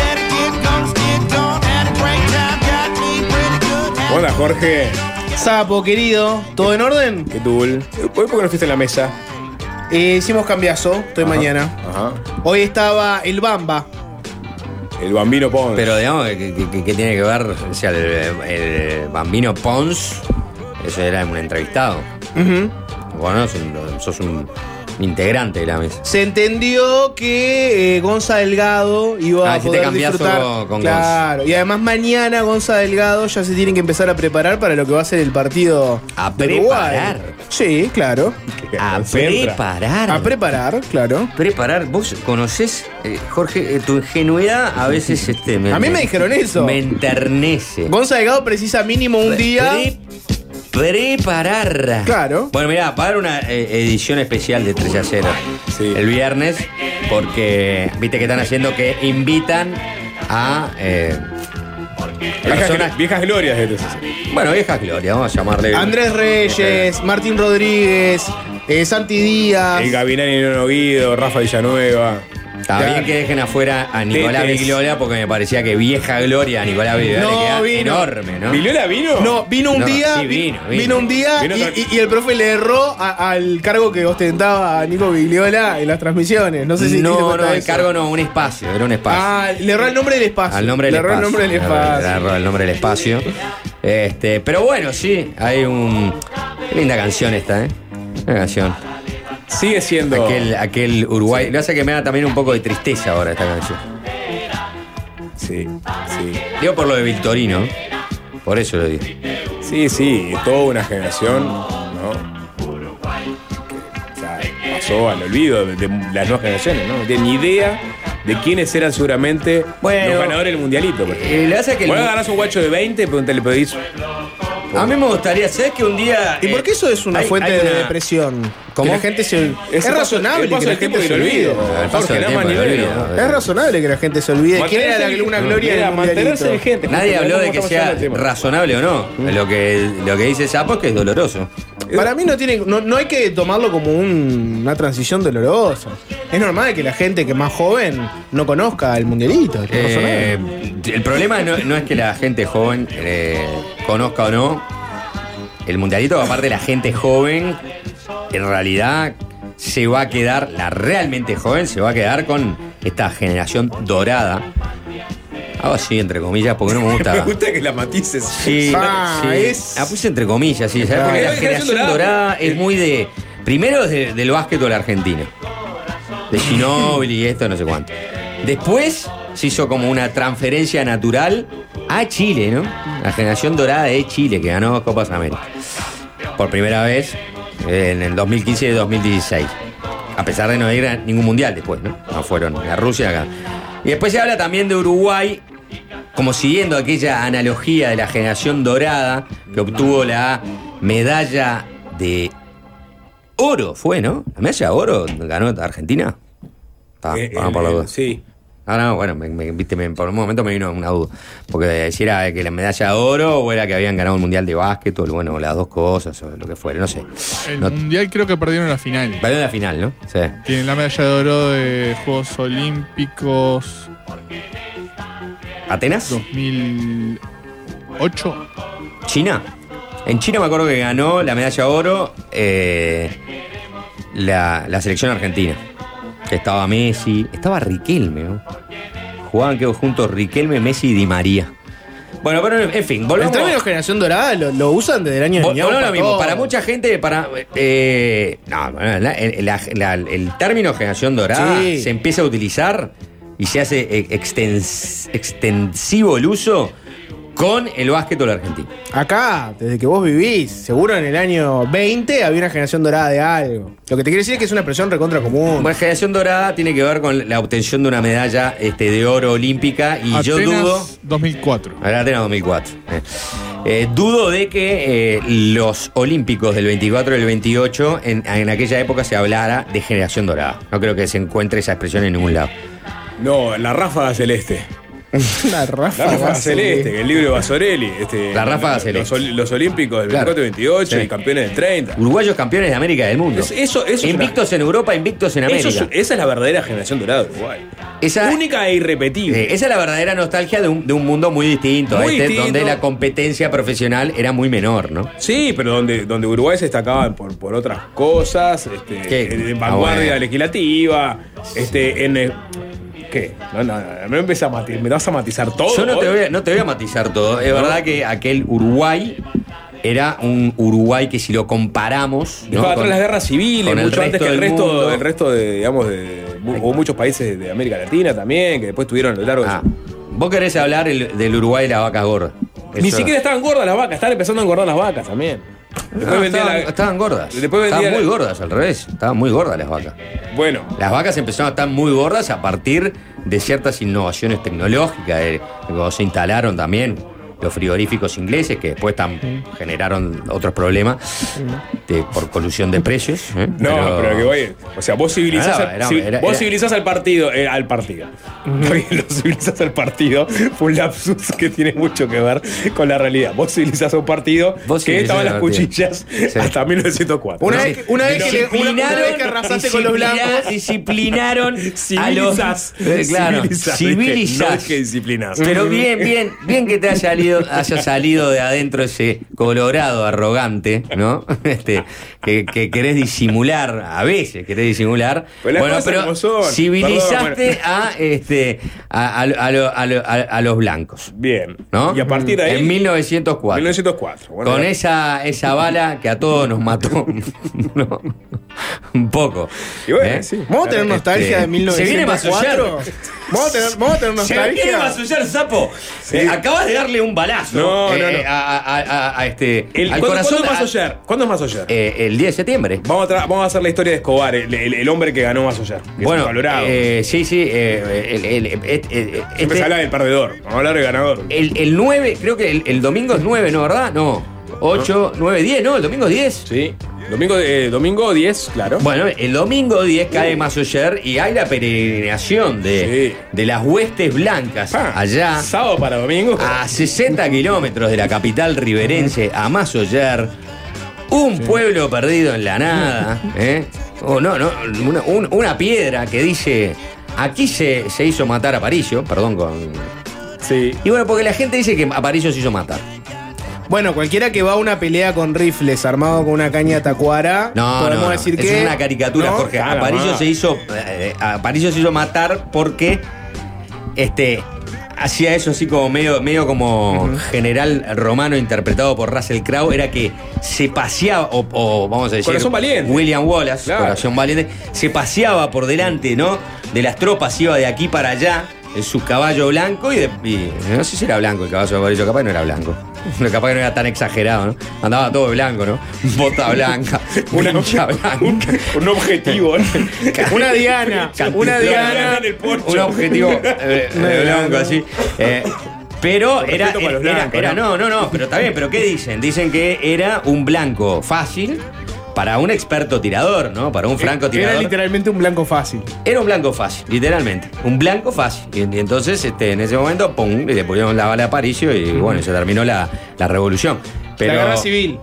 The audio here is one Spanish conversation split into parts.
Had a great time, got me pretty good. Had Hola, Jorge. Sapo, querido, ¿todo en orden? ¿Qué tul? ¿Por qué no fuiste en la mesa? Eh, hicimos cambiazo, estoy mañana. Ajá. Hoy estaba el Bamba. El bambino Pons. Pero digamos, ¿qué, qué- tiene que ver? O sea, el, el bambino Pons, eso era un entrevistado. Bueno, sos un, sos un integrante de la mesa. Se entendió que eh, Gonza Delgado iba Ah, a hiciste poder cambiazo disfrutar. con- con claro, y además mañana Gonza Delgado ya se tiene que empezar a preparar para lo que va a ser el partido ¿A de Uruguay. Sí, claro. A Concentra. preparar. A preparar, claro. Preparar, vos conocés, eh, Jorge, eh, tu ingenuidad a veces este, A mí me dijeron eso. Me enternece. Gonza Delgado precisa mínimo un día. Pre- preparar. Claro. Bueno, mirá, para una eh, edición especial de 3 a 0 Sí. el viernes, porque viste que están haciendo que invitan a eh, Viejas, glorias de TCC. Bueno, viejas gloria, vamos a llamarle. Andrés Reyes, Martín Rodríguez, eh, Santi Díaz. El Gavinani Nono Guido, Rafa Villanueva. Bien que dejen afuera a Nicolás Tetes. Vigliola porque me parecía que vieja gloria a Nicolás Vigliola No, le queda vino. enorme, ¿no? ¿Viliola vino? No, vino un No, día. sí, vino, vi- vino. un día Vino y, otra- y- y el profe le erró a- al cargo que ostentaba a Nico Vigliola en las transmisiones. No sé si no, no, el eso. cargo no, un espacio, era un espacio. Ah, le erró el nombre del espacio. Al nombre del le erró espacio. el nombre del Le erró- espacio. le erró el nombre del espacio. Este, pero bueno, sí, hay un. Qué linda canción esta, ¿eh? Una canción. Sigue siendo. Aquel, aquel Uruguay. Lo hace que me da también un poco de tristeza ahora esta canción. Sí, sí. Digo por lo de Victorino. Por eso lo digo. Sí, sí, toda una generación, ¿no? Que, o sea, pasó al olvido de, de las nuevas generaciones, ¿no? No tienen ni idea de quiénes eran seguramente Bueno, los ganadores del mundialito. Eh, le hace que el- Vos agarrás un guacho de 20, pero te le pedís. A mí me gustaría, ¿sabes que un día. ¿Y por qué eso es una hay- fuente hay de una- depresión? ¿Cómo? Que la gente se. Es, Ese paso- razonable que la gente se olvide. Es razonable que la gente se olvide. ¿Quién era la- una gloria Era del mantenerse mundialito? vigente. Nadie habló de ¿cómo que sea razonable o no. Lo que, lo que dice Sapo es que es doloroso. Para mí no tiene, no, no hay que tomarlo como un- una transición dolorosa. Es normal que la gente que es más joven no conozca el mundialito. es Eh, el problema no, no es que la gente joven eh, conozca o no. El mundialito, aparte la gente joven, en realidad se va a quedar, la realmente joven se va a quedar con esta generación dorada. Hago así, entre comillas, porque no me Me gusta. gusta que la matices. Sí, Ah, sí. es- La puse entre comillas, sí. ¿sabes? Ah. Porque la generación dorada. dorada es muy de. Primero es de- del básquetbol argentino. De Ginóbili y esto, no sé cuánto. Después se hizo como una transferencia natural a Chile, ¿no? La generación dorada de Chile, que ganó Copas América. Por primera vez en el 2015 y 2016. A pesar de no ir a ningún mundial después, ¿no? No fueron a Rusia acá. Y después se habla también de Uruguay, como siguiendo aquella analogía de la generación dorada que obtuvo la medalla de oro, fue, ¿no? La medalla de oro ganó Argentina. Está, Eh, vamos por la duda. Sí. Ah, no, bueno, me, me- viste, me- por un momento me vino una duda. Porque si era que la medalla de oro o era que habían ganado un mundial de básquetbol, bueno, las dos cosas o lo que fuera, no sé. El No- mundial creo que perdieron la final. Perdió en la final, ¿no? Sí. Tienen la medalla de oro de Juegos Olímpicos ¿Atenas? 2008. China. En China me acuerdo que ganó la medalla de oro eh, la, la selección argentina. Estaba Messi, estaba Riquelme, ¿no? Jugaban que juntos Riquelme, Messi y Di María. Bueno, pero en fin, El volvamos. término generación dorada lo, lo usan desde el año de Vol- Ñaupa, volvemos lo mismo. todo. Para mucha gente, para. eh, no, la- el, la- la- el término generación dorada Sí. se empieza a utilizar y se hace eh, extens- extensivo el uso con el básquetbol argentino. Acá, desde que vos vivís, seguro en el año 20 había una generación dorada de algo. Lo que te quiere decir es que es una expresión recontra común. Bueno, generación dorada tiene que ver con la obtención de una medalla este, de oro olímpica y yo dudo. 2004. Ahora Atenas 2004. eh. Eh, dudo de que eh, los olímpicos del 24 y el 28 en, en aquella época se hablara de generación dorada. No creo que se encuentre esa expresión en ningún lado. No, la ráfaga celeste. la La ráfaga celeste, que el libro de Basorelli. Este, La ráfaga los, celeste. Los, los olímpicos del Claro. 24 y 28 Sí. y campeones del 30. Uruguayos campeones de América del mundo. Es- eso- eso es invictos en Europa, invictos en América. es- esa es la verdadera generación dorada de Uruguay. Esa- Única e irrepetible. Eh, esa es la verdadera nostalgia de un, de un mundo muy distinto, Muy este, distinto. donde la competencia profesional era muy menor, ¿no? Sí, pero donde, donde Uruguay se destacaba por, por otras cosas, este, ¿Qué? en, Ah, vanguardia bueno. legislativa, este, en... eh, ¿Qué? No, no, no, me, empieza a mati- me vas a matizar todo. Yo no te, hoy? voy a, no te voy a matizar todo. Es verdad que aquel Uruguay era un Uruguay que si lo comparamos. ¿no? Atrás con- las guerras civiles, mucho antes que el resto, mundo. el resto de, digamos, de, hubo muchos países de América Latina también, que después tuvieron a lo largo de Ah, su- vos querés hablar el- del Uruguay y la vaca gorda. Ni Eso- siquiera estaban gordas las vacas, estaban empezando a engordar las vacas también. Después No, estaban, la- estaban gordas. Estaban la- muy gordas, al revés. Estaban muy gordas las vacas. Bueno, Las vacas empezaron a estar muy gordas a partir de ciertas innovaciones tecnológicas, cuando se instalaron también los frigoríficos ingleses, que después tam- generaron otros problemas de- por colusión de precios. ¿eh? no, pero, que voy. O sea, vos civilizás, al, era- vos era- civilizás al partido. eh, al partido. Lo civilizás al partido. Fue un lapsus que tiene mucho que ver con la realidad. Vos civilizás a un partido Vos que civilizás estaban las cuchillas Sí. hasta 1904. Una ¿no? vez que- una vez que le- una- una vez que arrasaste con los blancos. Disciplinaron a los. Civilizás. Eh, claro, Civilizás, civilizás. No es que disciplinás. Pero bien, bien, bien que te haya salido, haya salido de adentro ese colorado arrogante, ¿no? Este, que, que querés disimular, a veces querés disimular. Pues bueno, pero civilizaste Perdón, a este a, a- a lo- a lo- a- a los blancos. Bien. ¿No? Y a partir de ahí. En 1904. 1904. Bueno, Con ya- esa, esa bala que a todos nos mató. ¿no? Un poco. Y bueno, ¿Eh? sí. ¿Vamos a tener nostalgia Este, de se viene 1904? Masullar. ¿Vamos a tener, vamos a tener Se viene nostalgia? Masullar, sapo. Eh, acabas de darle un balazo No, eh, no, no. eh, A, a- a- a este, El- al ¿cuándo, corazón. ¿Cuándo es Masoyer? ¿Cuándo es eh, el 10 de septiembre. Vamos, a vamos a hacer la historia de Escobar, el, el- el hombre que ganó. Que es Bueno, un valorado. eh, sí, sí. eh, el, Siempre este- se habla del perdedor. Vamos a hablar del ganador. el, el 9, creo que el, el domingo es 9, ¿no, verdad? No. 8, 9, 10, ¿no? El domingo es 10. Sí. Domingo, eh, domingo 10, claro. Bueno, el domingo 10 cae Masoyer y hay la peregrinación de, Sí. de las huestes blancas Ah, allá Sábado para domingo. a 60 kilómetros de la capital riverense, a Masoyer. Un pueblo perdido en la nada. ¿eh? Oh, no, no, una, un- una piedra que dice. Aquí se, se hizo matar a Aparicio, perdón con. Sí. Y bueno, porque la gente dice que Aparicio se hizo matar. Bueno, cualquiera que va a una pelea con rifles armado con una caña tacuara, No, podemos no, no. decir es que. una caricatura, ¿no? Jorge. Aparicio se hizo. eh, Aparicio se hizo matar porque. Este. Hacía eso así como medio, medio como general romano interpretado por Russell Crowe, era que se paseaba, o, o vamos a decir. Corazón valiente. William Wallace, Claro. Corazón Valiente, se paseaba por delante, ¿no? De las tropas, iba de aquí para allá en su caballo blanco y, de- y no sé si era blanco el caballo de Aparicio, capaz no era blanco. Capaz que no era tan exagerado, ¿no? Andaba todo blanco, ¿no? Bota blanca, una hincha blanca. Un, un objetivo. ¿no? Una diana, una diana. en el porcho. Un objetivo eh, blanco así. Eh, Pero era, era, los era- blancos, era- ¿no? no, no, no, pero está bien, pero ¿qué dicen? Dicen que era un blanco fácil para un experto tirador, ¿no? Para un franco Era tirador. literalmente un blanco fácil. Era un blanco fácil, literalmente. Un blanco fácil. Y, y entonces, este, en ese momento, pum, le pusieron la bala a Aparicio y bueno, se terminó la, la revolución. Pero la guerra civil.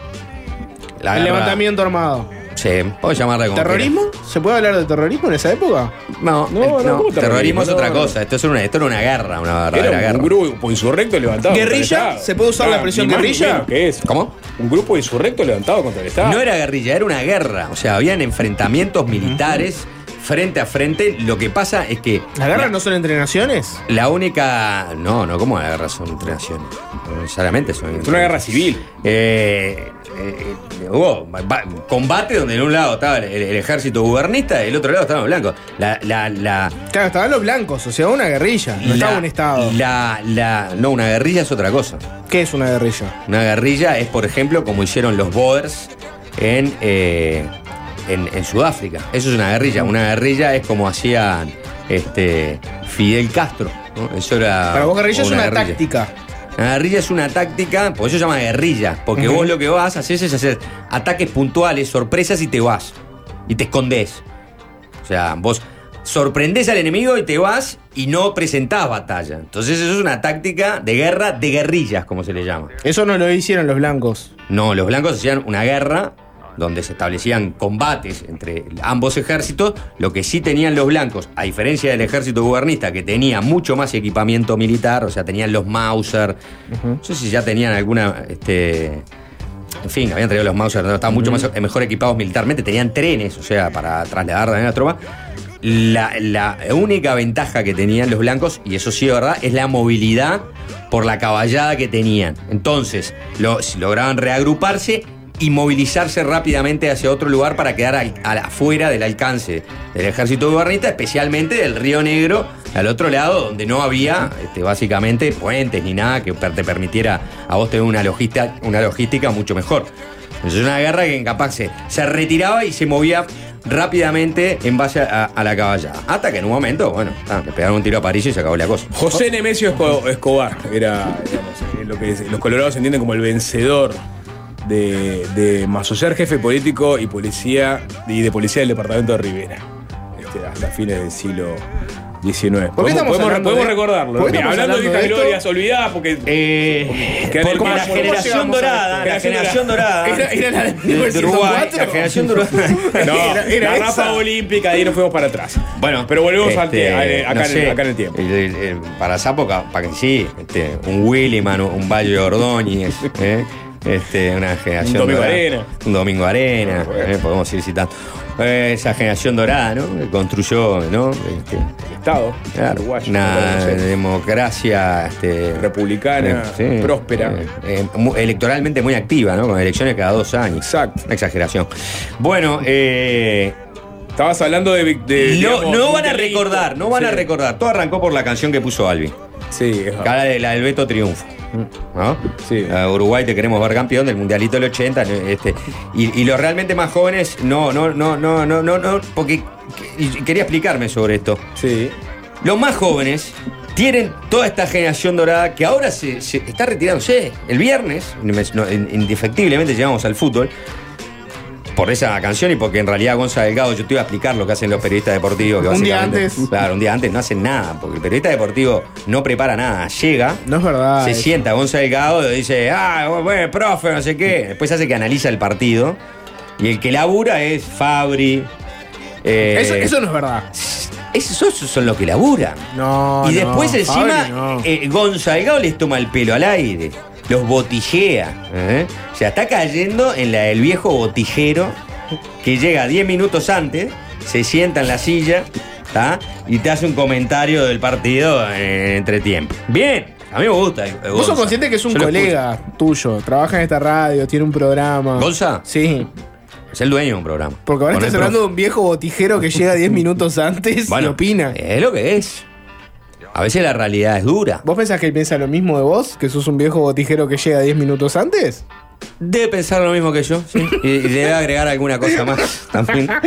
la el guerra- levantamiento armado. Sí, puedo llamarla como ¿Terrorismo? ¿Se puede hablar de terrorismo en esa época? quiera. No, No, el- no, no, ¿cómo terrorismo, terrorismo? es otra No, cosa. Esto, es una, esto era una guerra, una verdadera Era guerra. un grupo insurrecto levantado. contra el ¿Guerrilla? ¿Se puede usar la expresión más ni guerrilla? que eso. ¿Cómo? Un grupo insurrecto levantado contra el Estado. No era guerrilla, era una guerra. O sea, habían enfrentamientos militares frente a frente. Lo que pasa es que. ¿Las guerras la- no son entre naciones? La única. No, no, ¿cómo las guerras son entre naciones? No necesariamente son. Es una guerra civil. Eh, eh, hubo ba- combate donde en un lado estaba el, el ejército gubernista y del otro lado estaban los blancos. La, la, la, Claro, estaban los blancos, o sea, una guerrilla. No estaba la- un Estado. La, la, no, una guerrilla es otra cosa. ¿Qué es una guerrilla? Una guerrilla es, por ejemplo, como hicieron los Boers en, eh, en, en Sudáfrica. Eso es una guerrilla. Una guerrilla es como hacían este, Fidel Castro. ¿no? Eso era. Para vos guerrilla es una, guerrilla. táctica. Una guerrilla es una táctica, por eso se llama guerrilla. Porque vos lo que vas, haces es hacer ataques puntuales, sorpresas y te vas. Y te escondés. O sea, vos sorprendés al enemigo y te vas y no presentás batalla. Entonces eso es una táctica de guerra de guerrillas, como se le llama. Eso no lo hicieron los blancos. No, los blancos hacían una guerra donde se establecían combates entre ambos ejércitos. Lo que sí tenían los blancos, a diferencia del ejército gubernista, que tenía mucho más equipamiento militar, o sea, tenían los Mauser. No sé si ya tenían alguna. Este, en fin, habían traído los Mauser, no, estaban mucho más, mejor equipados militarmente, tenían trenes, o sea, para trasladar también la tropa. La, la única ventaja que tenían los blancos, y eso sí es verdad, es la movilidad por la caballada que tenían. Entonces, lo- si lograban reagruparse y movilizarse rápidamente hacia otro lugar para quedar al- al- afuera del alcance del ejército gubernista, especialmente del Río Negro, al otro lado, donde no había este, básicamente puentes ni nada que te permitiera a vos tener una logística, una logística mucho mejor. Es una guerra que capaz se, se retiraba y se movía rápidamente en base a, la caballada. Hasta que en un momento, bueno, ah, pegaron un tiro a París y se acabó la cosa. José Nemesio Esco- Escobar era eh, lo que los colorados entienden como el vencedor de, de Masocer, jefe político y policía y de policía del departamento de Rivera, este, hasta fines del siglo XIX. ¿Por qué Podemos, estamos podemos- hablando podemos de- recordarlo. por qué ¿no? estamos Hablando de hablando glorias olvidadas porque Eh, Que en el- porque la ¿cómo- generación dorada, la generación dorada. Era- era la de de- de Uruguay, 1904. la generación dorada. no, Era- era la rafa olímpica, ahí nos fuimos para atrás. Bueno, pero volvemos al este, a- eh, acá, en, el- acá en el tiempo. el- el- el- para esa época, para que sí, este, un Williman, un Valle de Ordóñez, ¿eh? Este, una generación Un Domingo dorada. Arena. Un Domingo Arena, Bueno. ¿eh? podemos ir citando. Eh, esa generación dorada, ¿no? Que construyó, ¿no? Este, Estado claro, una democracia este, Republicana, eh, sí, próspera. electoralmente muy activa, ¿no? Con elecciones cada dos años. Exacto. Una exageración. Bueno, eh, Estabas hablando de. de no, digamos, no van a recordar, no van a recordar. Todo arrancó por la canción que puso Albi. Sí. Cada la del Beto Triunfo. ¿No? Sí. A Uruguay te queremos ver campeón del Mundialito del 80. Este, y, y los realmente más jóvenes, no, no, no, no, no, no, no, porque quería explicarme sobre esto. Sí. Los más jóvenes tienen toda esta generación dorada que ahora se, se está retirándose. El viernes, indefectiblemente llegamos al fútbol. Por esa canción y porque en realidad Gonza Delgado, yo te iba a explicar lo que hacen los periodistas deportivos. Que Un día antes. Claro, un día antes no hacen nada, porque el periodista deportivo no prepara nada. Llega, No es verdad. se eso. sienta Gonza Delgado y dice, ah, bueno, profe, no sé qué. Después hace que analiza el partido. Y el que labura es Fabri. eh, Eso, eso no es verdad. esos, son los que laburan. No. y no, después encima, no. eh, Gonza Delgado les toma el pelo al aire, los botillea. ¿eh? O sea, está cayendo en la del viejo botijero que llega 10 minutos antes, se sienta en la silla ¿tá? y te hace un comentario del partido en entretiempo. Bien, a mí me gusta. eh, Vos sos consciente que es un Yo colega tuyo, trabaja en esta radio, tiene un programa. ¿Gonza? Sí. Es el dueño de un programa. Porque ahora estás hablando de un viejo botijero que llega 10 minutos antes y opina. Es lo que es. A veces la realidad es dura. ¿Vos pensás que él piensa lo mismo de vos? ¿Que sos un viejo botijero que llega 10 minutos antes? Debe pensar lo mismo que yo, sí. Y, y debe agregar alguna cosa más también.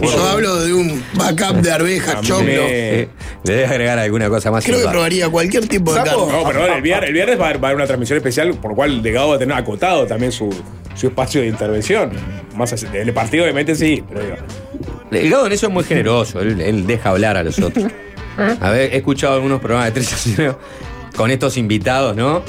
Yo hablo de un backup de arvejas, choclo. Le debes agregar alguna cosa más. Creo que probaría cualquier tipo de carne. No, perdón, el viernes, el viernes va, a haber, va a haber una transmisión especial, por lo cual el legado va a tener acotado también su, su espacio de intervención. Más allá- del partido, obviamente, sí, pero digo, El Gado en eso es muy generoso, él, él deja hablar a los otros. A ver, he escuchado algunos programas de 3 a 0 con estos invitados, ¿no?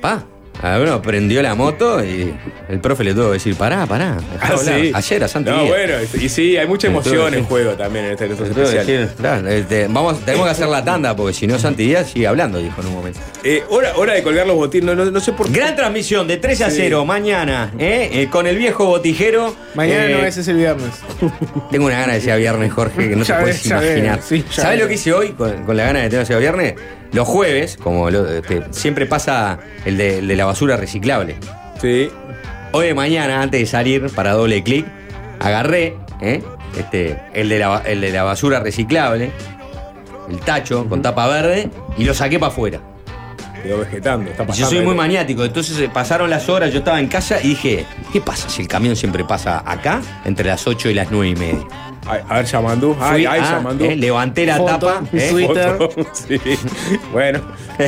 Pa, a uno prendió la moto y el profe le tuvo que decir, pará, pará. Ah, hablar". sí. Ayer a Santi No, bueno, y sí, hay mucha emoción que en juego también en este- en que claro, este, vamos, tenemos que hacer la tanda porque si no Santi Díaz sigue hablando, dijo en un momento. Eh, hora, hora de colgar los botines, no, no, no sé por qué. Gran transmisión de 3 a Sí. 0 mañana, ¿eh? Eh, con el viejo botijero. Mañana Eh, no es ese viernes. Tengo una gana de sea viernes, Jorge, que no Ya te puedes imaginar. sí, ¿Sabes lo que hice hoy con, con la gana de tener sea viernes? Los jueves, como lo- este, siempre pasa el de, el de la basura reciclable. Sí. Hoy de mañana, antes de salir para doble clic, agarré ¿eh? este, el, de la, el de la basura reciclable, el tacho con tapa verde, y lo saqué para afuera. Quedó vegetando, está pasando. Yo soy muy maniático, entonces eh, pasaron las horas, yo estaba en casa y dije, ¿qué pasa si el camión siempre pasa acá entre las 8 y las 9 y media? Ay, a ver, Yamandú. Ay, ay, ah, Yamandú. eh, levanté la Foto, tapa. eh, Twitter. Foto, sí. Bueno,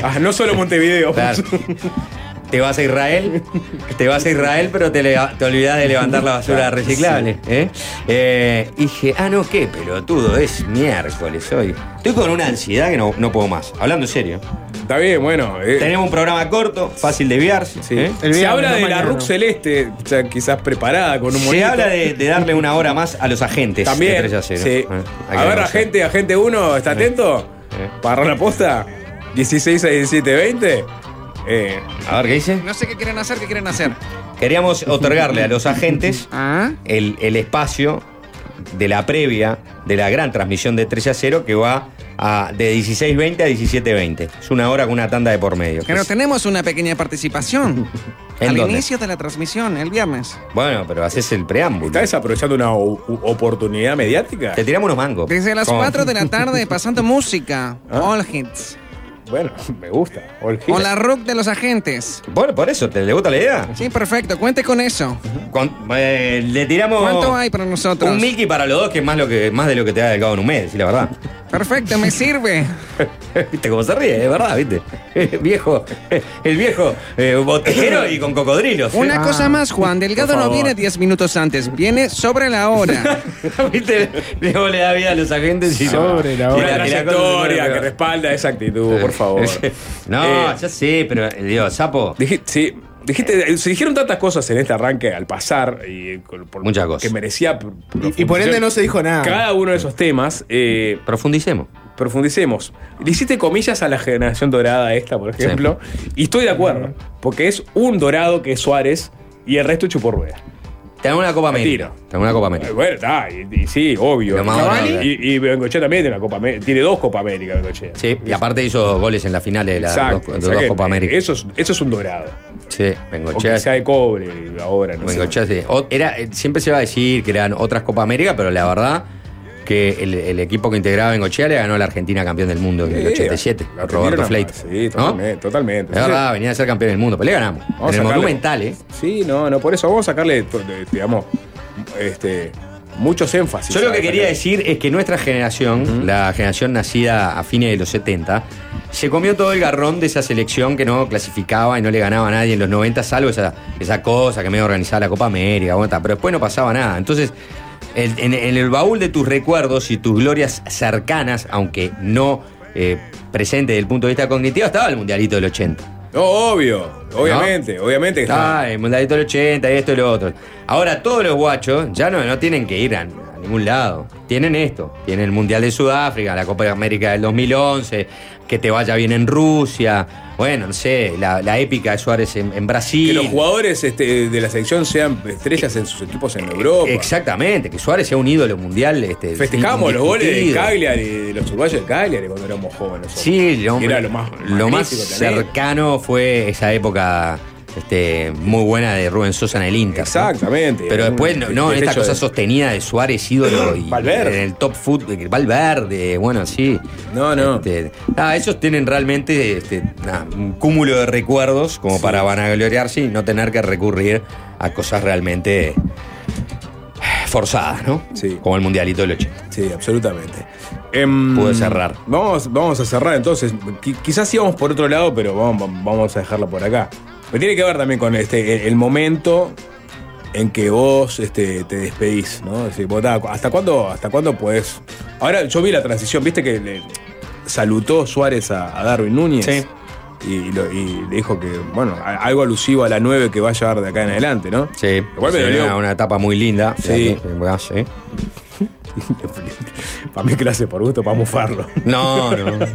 ah, no solo Montevideo. Claro. Te vas a Israel, te vas a Israel, pero te, te olvidas de levantar la basura reciclable. ¿eh? Eh, y dije, ah, no, qué pelotudo, es miércoles hoy. Estoy con una ansiedad que no, no puedo más. Hablando en serio. Está bien, bueno. eh, Tenemos un programa corto, fácil de enviarse. sí. ¿eh? Se viernes, habla no de la. RUC celeste, quizás preparada con un Se monito. habla de, de darle una hora más a los agentes. También. de 3 a 0. sí. Eh, hay a que ver, agente, agente 1, ¿está atento? Eh. Para la posta. 16 a 17, 20. Eh, A ver, ¿qué dice? No sé qué quieren hacer, qué quieren hacer. Queríamos otorgarle a los agentes Ah, el, el espacio de la previa de la gran transmisión de 3 a 0 que va a, de 16.20 a 17.20. Es una hora con una tanda de por medio. pero tenemos una pequeña participación. ¿En Al dónde? inicio de la transmisión, el viernes. Bueno, pero haces el preámbulo. ¿Está desaprovechando una oportunidad mediática? Te tiramos unos mangos. Desde las ¿Cómo? 4 de la tarde pasando música. Ah. All hits. Bueno, me gusta. Con hits. la rock de los agentes. Bueno, por eso, ¿te le gusta la idea? Sí, perfecto. Cuente con eso. Con- eh, le tiramos ¿Cuánto hay para nosotros? un Mickey para los dos, que es más, lo que, más de lo que te da el cabo en un mes, sí, la verdad. Perfecto, me sirve. ¿Viste cómo se ríe? Es verdad, ¿viste? viejo, el viejo eh, botejero y con cocodrilos. ¿eh? Una cosa más, Juan. Delgado no viene 10 minutos antes. Viene sobre la hora. ¿Viste? Luego le da vida a los agentes y Sobre la y hora. Y la pone trayectoria que respalda esa actitud, por favor. No, Eh, ya sé, pero Dios, sapo. Dije- sí, dijiste, se dijeron tantas cosas en este arranque al pasar y por- Muchas cosas. que merecía. Y, y por ende no se dijo nada. Cada uno de esos temas, eh, Profundicemos. profundicemos. Le hiciste comillas a la generación dorada esta, por ejemplo, y estoy de acuerdo, porque es un dorado que es Suárez y el resto chupó rueda. Tenemos una Copa América. Tenemos una Copa Eh, América. Bueno, está, y, y sí, obvio. Lo más y, y Bengochea también tiene, una Copa América, tiene dos Copa América, Bengochea. Sí, y aparte hizo goles en la final de las dos. Copa América. Eso es, eso es un dorado. Sí, O Bengochea. que sea de cobre ahora, no sé. Bengochea, sí. O- era, eh, siempre se va a decir que eran otras Copa América, pero la verdad que el, el equipo que integraba Bengochea le ganó a la Argentina campeón del mundo en el Sí, 87, la Roberto Argentina Fleit. nomás, Sí, ¿No? totalmente. Es verdad, venía a ser campeón del mundo, pero le ganamos. Vamos en a el sacarle- Monumental, ¿eh? Sí, no, no, por eso vamos a sacarle, digamos, este, muchos énfasis. Yo lo que quería decir es que nuestra generación, la generación nacida a fines de los 70, se comió todo el garrón de esa selección que no clasificaba y no le ganaba a nadie en los 90, salvo esa, esa cosa que medio organizaba la Copa América, pero después no pasaba nada. Entonces, el- en, en el baúl de tus recuerdos y tus glorias cercanas, aunque no eh, presente desde el punto de vista cognitivo, estaba el Mundialito del 80. No, obvio, obviamente, obviamente que está. Ah, el Mundialito del 80 y esto y lo otro. Ahora todos los guachos ya no, no tienen que ir a, a ningún lado. Tienen esto. Tienen el Mundial de Sudáfrica, la Copa de América del 2011, que te vaya bien en Rusia. Bueno, no sé, la, la épica de Suárez en, en Brasil. Que los jugadores este, de la selección sean estrellas en sus equipos en Europa. Exactamente, que Suárez sea un ídolo mundial. Este, Festejamos los goles de. Cagliari, de los uruguayos de Cagliari cuando éramos jóvenes. Sí, lo, era lo más, lo cercano fue esa época este, muy buena de Rubén Sosa en el Inter. ¿no? Exactamente. Pero después, no, no, esta cosa de- sostenida de Suárez, ídolo, y Valverde. en el top foot, Valverde, bueno, sí. No, no. Este, nada, ellos tienen realmente este, nada, un cúmulo de recuerdos como para vanagloriarse y no tener que recurrir a cosas realmente forzadas, ¿no? Sí. Como el Mundialito del 80. Sí, absolutamente. Em, Pude cerrar. Vamos, vamos a cerrar entonces. Qui- quizás íbamos por otro lado, pero vamos, vamos a dejarlo por acá. Pero tiene que ver también con este, el, el momento en que vos este, te despedís, ¿no? Es decir, vos, ¿hasta cuándo, ¿hasta cuándo podés? Ahora, yo vi la transición, viste que le salutó Suárez a, a Darwin Núñez. Sí. Y, lo- y dijo que, bueno, algo alusivo a la 9 que va a llevar de acá en adelante, ¿no? Sí, Igual me sí, dolió. una, una etapa muy linda. Sí. Sí. Para mí que lo hace por gusto, para mufarlo. No, no.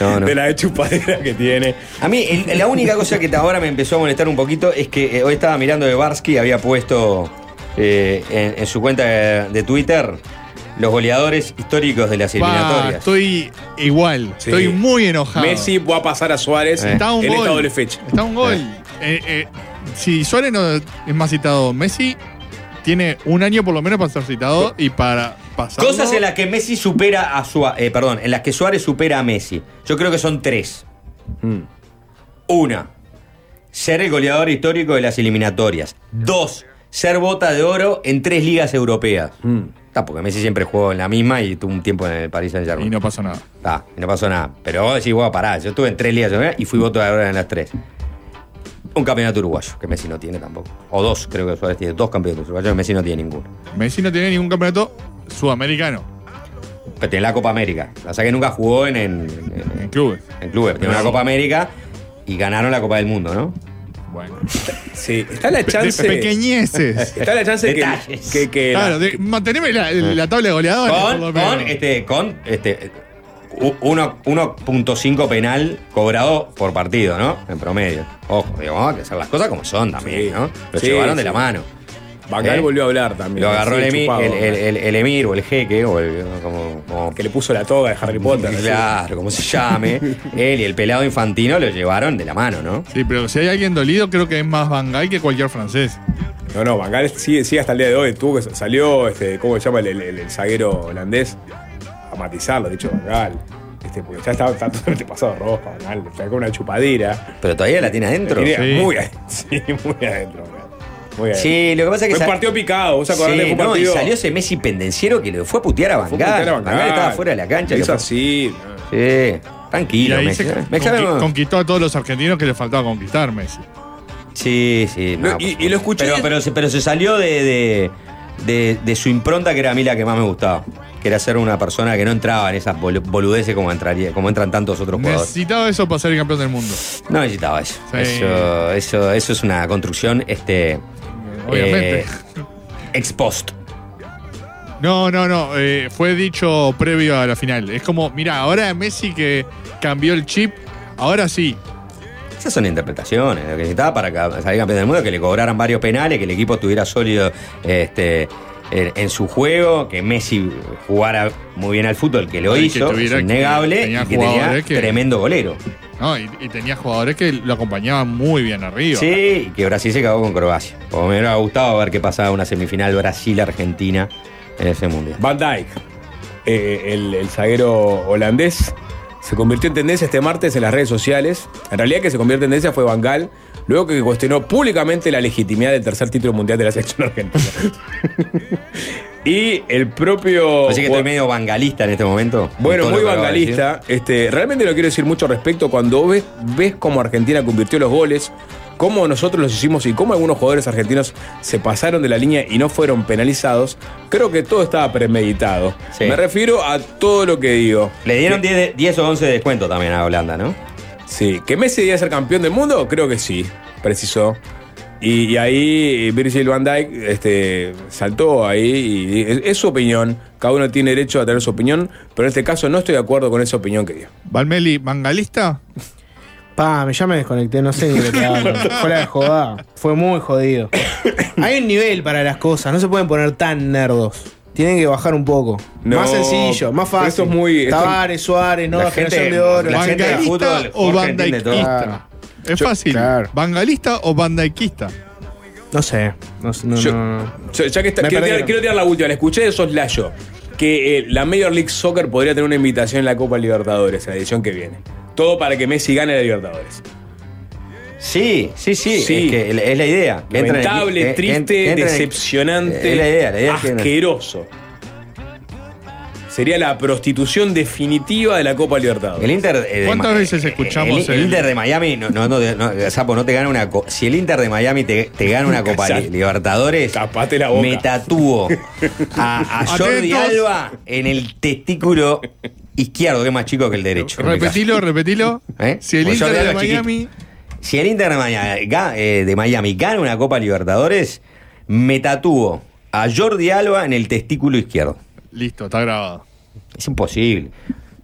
No, no. De la chupadera que tiene. A mí, el- la única cosa que ahora me empezó a molestar un poquito es que eh, hoy estaba mirando de Barsky, había puesto eh, en, en su cuenta de, de Twitter los goleadores históricos de las Pa, eliminatorias. estoy igual. Sí. Estoy muy enojado. Messi va a pasar a Suárez Eh. Está un en gol. esta doble fecha. Está un gol. Eh, eh, si Suárez no es más citado, Messi tiene un año por lo menos para ser citado y para pasar. Cosas en las que Messi supera a Suárez, perdón, en las que Suárez supera a Messi. Yo creo que son tres. Mm. Una, ser el goleador histórico de las eliminatorias. Dos, ser bota de oro en tres ligas europeas. Mm. Está, porque Messi siempre jugó en la misma y tuvo un tiempo en el Paris Saint Germain. Y no pasó nada. Está, y no pasó nada. Pero vos decís, bueno, pará, yo estuve en tres ligas europeas y fui voto de oro en las tres. Un campeonato uruguayo, que Messi no tiene tampoco. O dos, creo que Suárez tiene dos campeonatos uruguayos, Messi no tiene ninguno. Messi no tiene ningún campeonato sudamericano Pero tiene la Copa América. O sea que nunca jugó en, en, en- en clubes. en clubes. Tiene una Copa América y ganaron la Copa del Mundo, ¿no? Bueno. Sí, está la chance. pequeñeces. Está la chance que, que, que la- Claro, de- manteneme la, la tabla de goleadores. por Con, lo menos. con, este, con este, 1.5 penal cobrado por partido, ¿no? En promedio. Ojo, digo, hay que hacer las cosas como son también. ¿no? Lo Sí, llevaron de la mano. Bangal ¿Eh? volvió a hablar también. Lo agarró el, emir, chupado, el, el- el- el emir o el jeque, o el, como, como- que le puso la toga de Harry Potter. Claro, como se llame. él y el pelado infantino lo llevaron de la mano, ¿no? Sí, pero si hay alguien dolido, creo que es más Bangal que cualquier francés. No, no, Bangal sigue, sigue hasta el día de hoy. Tuvo que salió, este, ¿cómo se llama el, el- el- el zaguero holandés? Matizarlo, dicho Bangal. Este, porque ya estaba, estaba totalmente pasado de rosca, Bangal. Le sacó una chupadera. Pero todavía la tiene adentro. Sí. Muy adentro. Sí, muy adentro. Bangal. Muy adentro. Sí, lo que pasa es que. Fue un partido picado, vos acordás Sí, de un no, y salió ese Messi pendenciero que le fue a putear a Bangal. Bangal estaba fuera de la cancha. Hizo así. Sí, Y tranquilo, ahí Messi. se Me conqui- sabemos- conquistó a todos los argentinos que le faltaba conquistar Messi. Sí, sí. No, no, y- lo escuché- Pero, pero, se- pero se salió de, de, de- de su impronta, que era a mí la que más me gustaba. Que era ser una persona que no entraba en esas bolu- boludeces como, entraría, como entran tantos otros jugadores. Necesitaba eso para ser el campeón del mundo. No necesitaba eso. Sí. Eso, eso. eso es una construcción este, Obviamente. eh, ex post. No, no, no. eh, fue dicho previo a la final. Es como, mira, ahora Messi que cambió el chip, ahora sí. Esas son interpretaciones. Lo que necesitaba para salir campeón del mundo, que le cobraran varios penales, que el equipo estuviera sólido este, en, en su juego, que Messi jugara muy bien al fútbol, que lo Y hizo, es innegable, que tenía y que tenía jugadores que- tremendo golero. ¿no? Y, y tenía jugadores que lo acompañaban muy bien arriba. Sí, y que Brasil se cagó con Croacia. Como me hubiera gustado ver qué pasaba en una semifinal Brasil-Argentina en ese mundial. Van Dijk, eh, el, el zaguero holandés, se convirtió en tendencia este martes en las redes sociales. En realidad que se convirtió en tendencia fue Van Gaal, luego que cuestionó públicamente la legitimidad del tercer título mundial de la selección argentina. y el propio... Así que estoy medio bangalista en este momento. Bueno, muy vangalista. Este, realmente no quiero decir mucho respecto. Cuando ves, ves cómo Argentina convirtió los goles, cómo nosotros los hicimos y cómo algunos jugadores argentinos se pasaron de la línea y no fueron penalizados, creo que todo estaba premeditado. Sí. Me refiero a todo lo que digo. Le dieron Que- 10, de- 10 o 11 de descuento también a Holanda, ¿no? Sí, que Messi debía ser campeón del mundo, creo que sí, precisó. Y, y ahí Virgil van Dijk este, saltó ahí y es, es su opinión. Cada uno tiene derecho a tener su opinión, pero en este caso no estoy de acuerdo con esa opinión que dio. Valmeli, ¿mangalista? Pa, ya me desconecté, no sé ni de qué hablo. Fuera de joda. Fue muy jodido. Hay un nivel para las cosas, no se pueden poner tan nerdos. Tienen que bajar un poco. No, más sencillo, más fácil. esto es muy- Tavares, Suárez, no, La generación gente- de oro. la gente de ¿Bangalista fútbol, o bandaiquista? Es fácil. claro. ¿Bangalista o bandaiquista? No sé. No, sé, no, Yo- no, no. Ya que está, quiero, tirar, perdieron. quiero tirar la última. La escuché de Soslayo. Que eh, la Major League Soccer podría tener una invitación en la Copa Libertadores, la edición que viene. Todo para que Messi gane la Libertadores. Sí, sí, sí, Sí. Es, que es la idea. que entren en- Lamentable, que- triste, que entren en- decepcionante, Es la idea, la idea asqueroso. Sería la prostitución definitiva de la Copa Libertadores. El Inter. eh, de ¿Cuántas veces eh, escuchamos El, el el- Inter de Miami, no, no, no, no, Sapo, no te gana una. co- Si el Inter de Miami te, te gana una Copa. Li- Libertadores, Tapate la boca. me tatúo a, a Jordi Atentos. Alba en el testículo izquierdo, que es más chico que el derecho. Repetilo, repetilo. ¿Eh? Si el Pues Inter de chiquito. Miami. Si el Inter de Miami, ga- de Miami gana una Copa Libertadores, me tatúo a Jordi Alba en el testículo izquierdo. Listo, está grabado. Es imposible.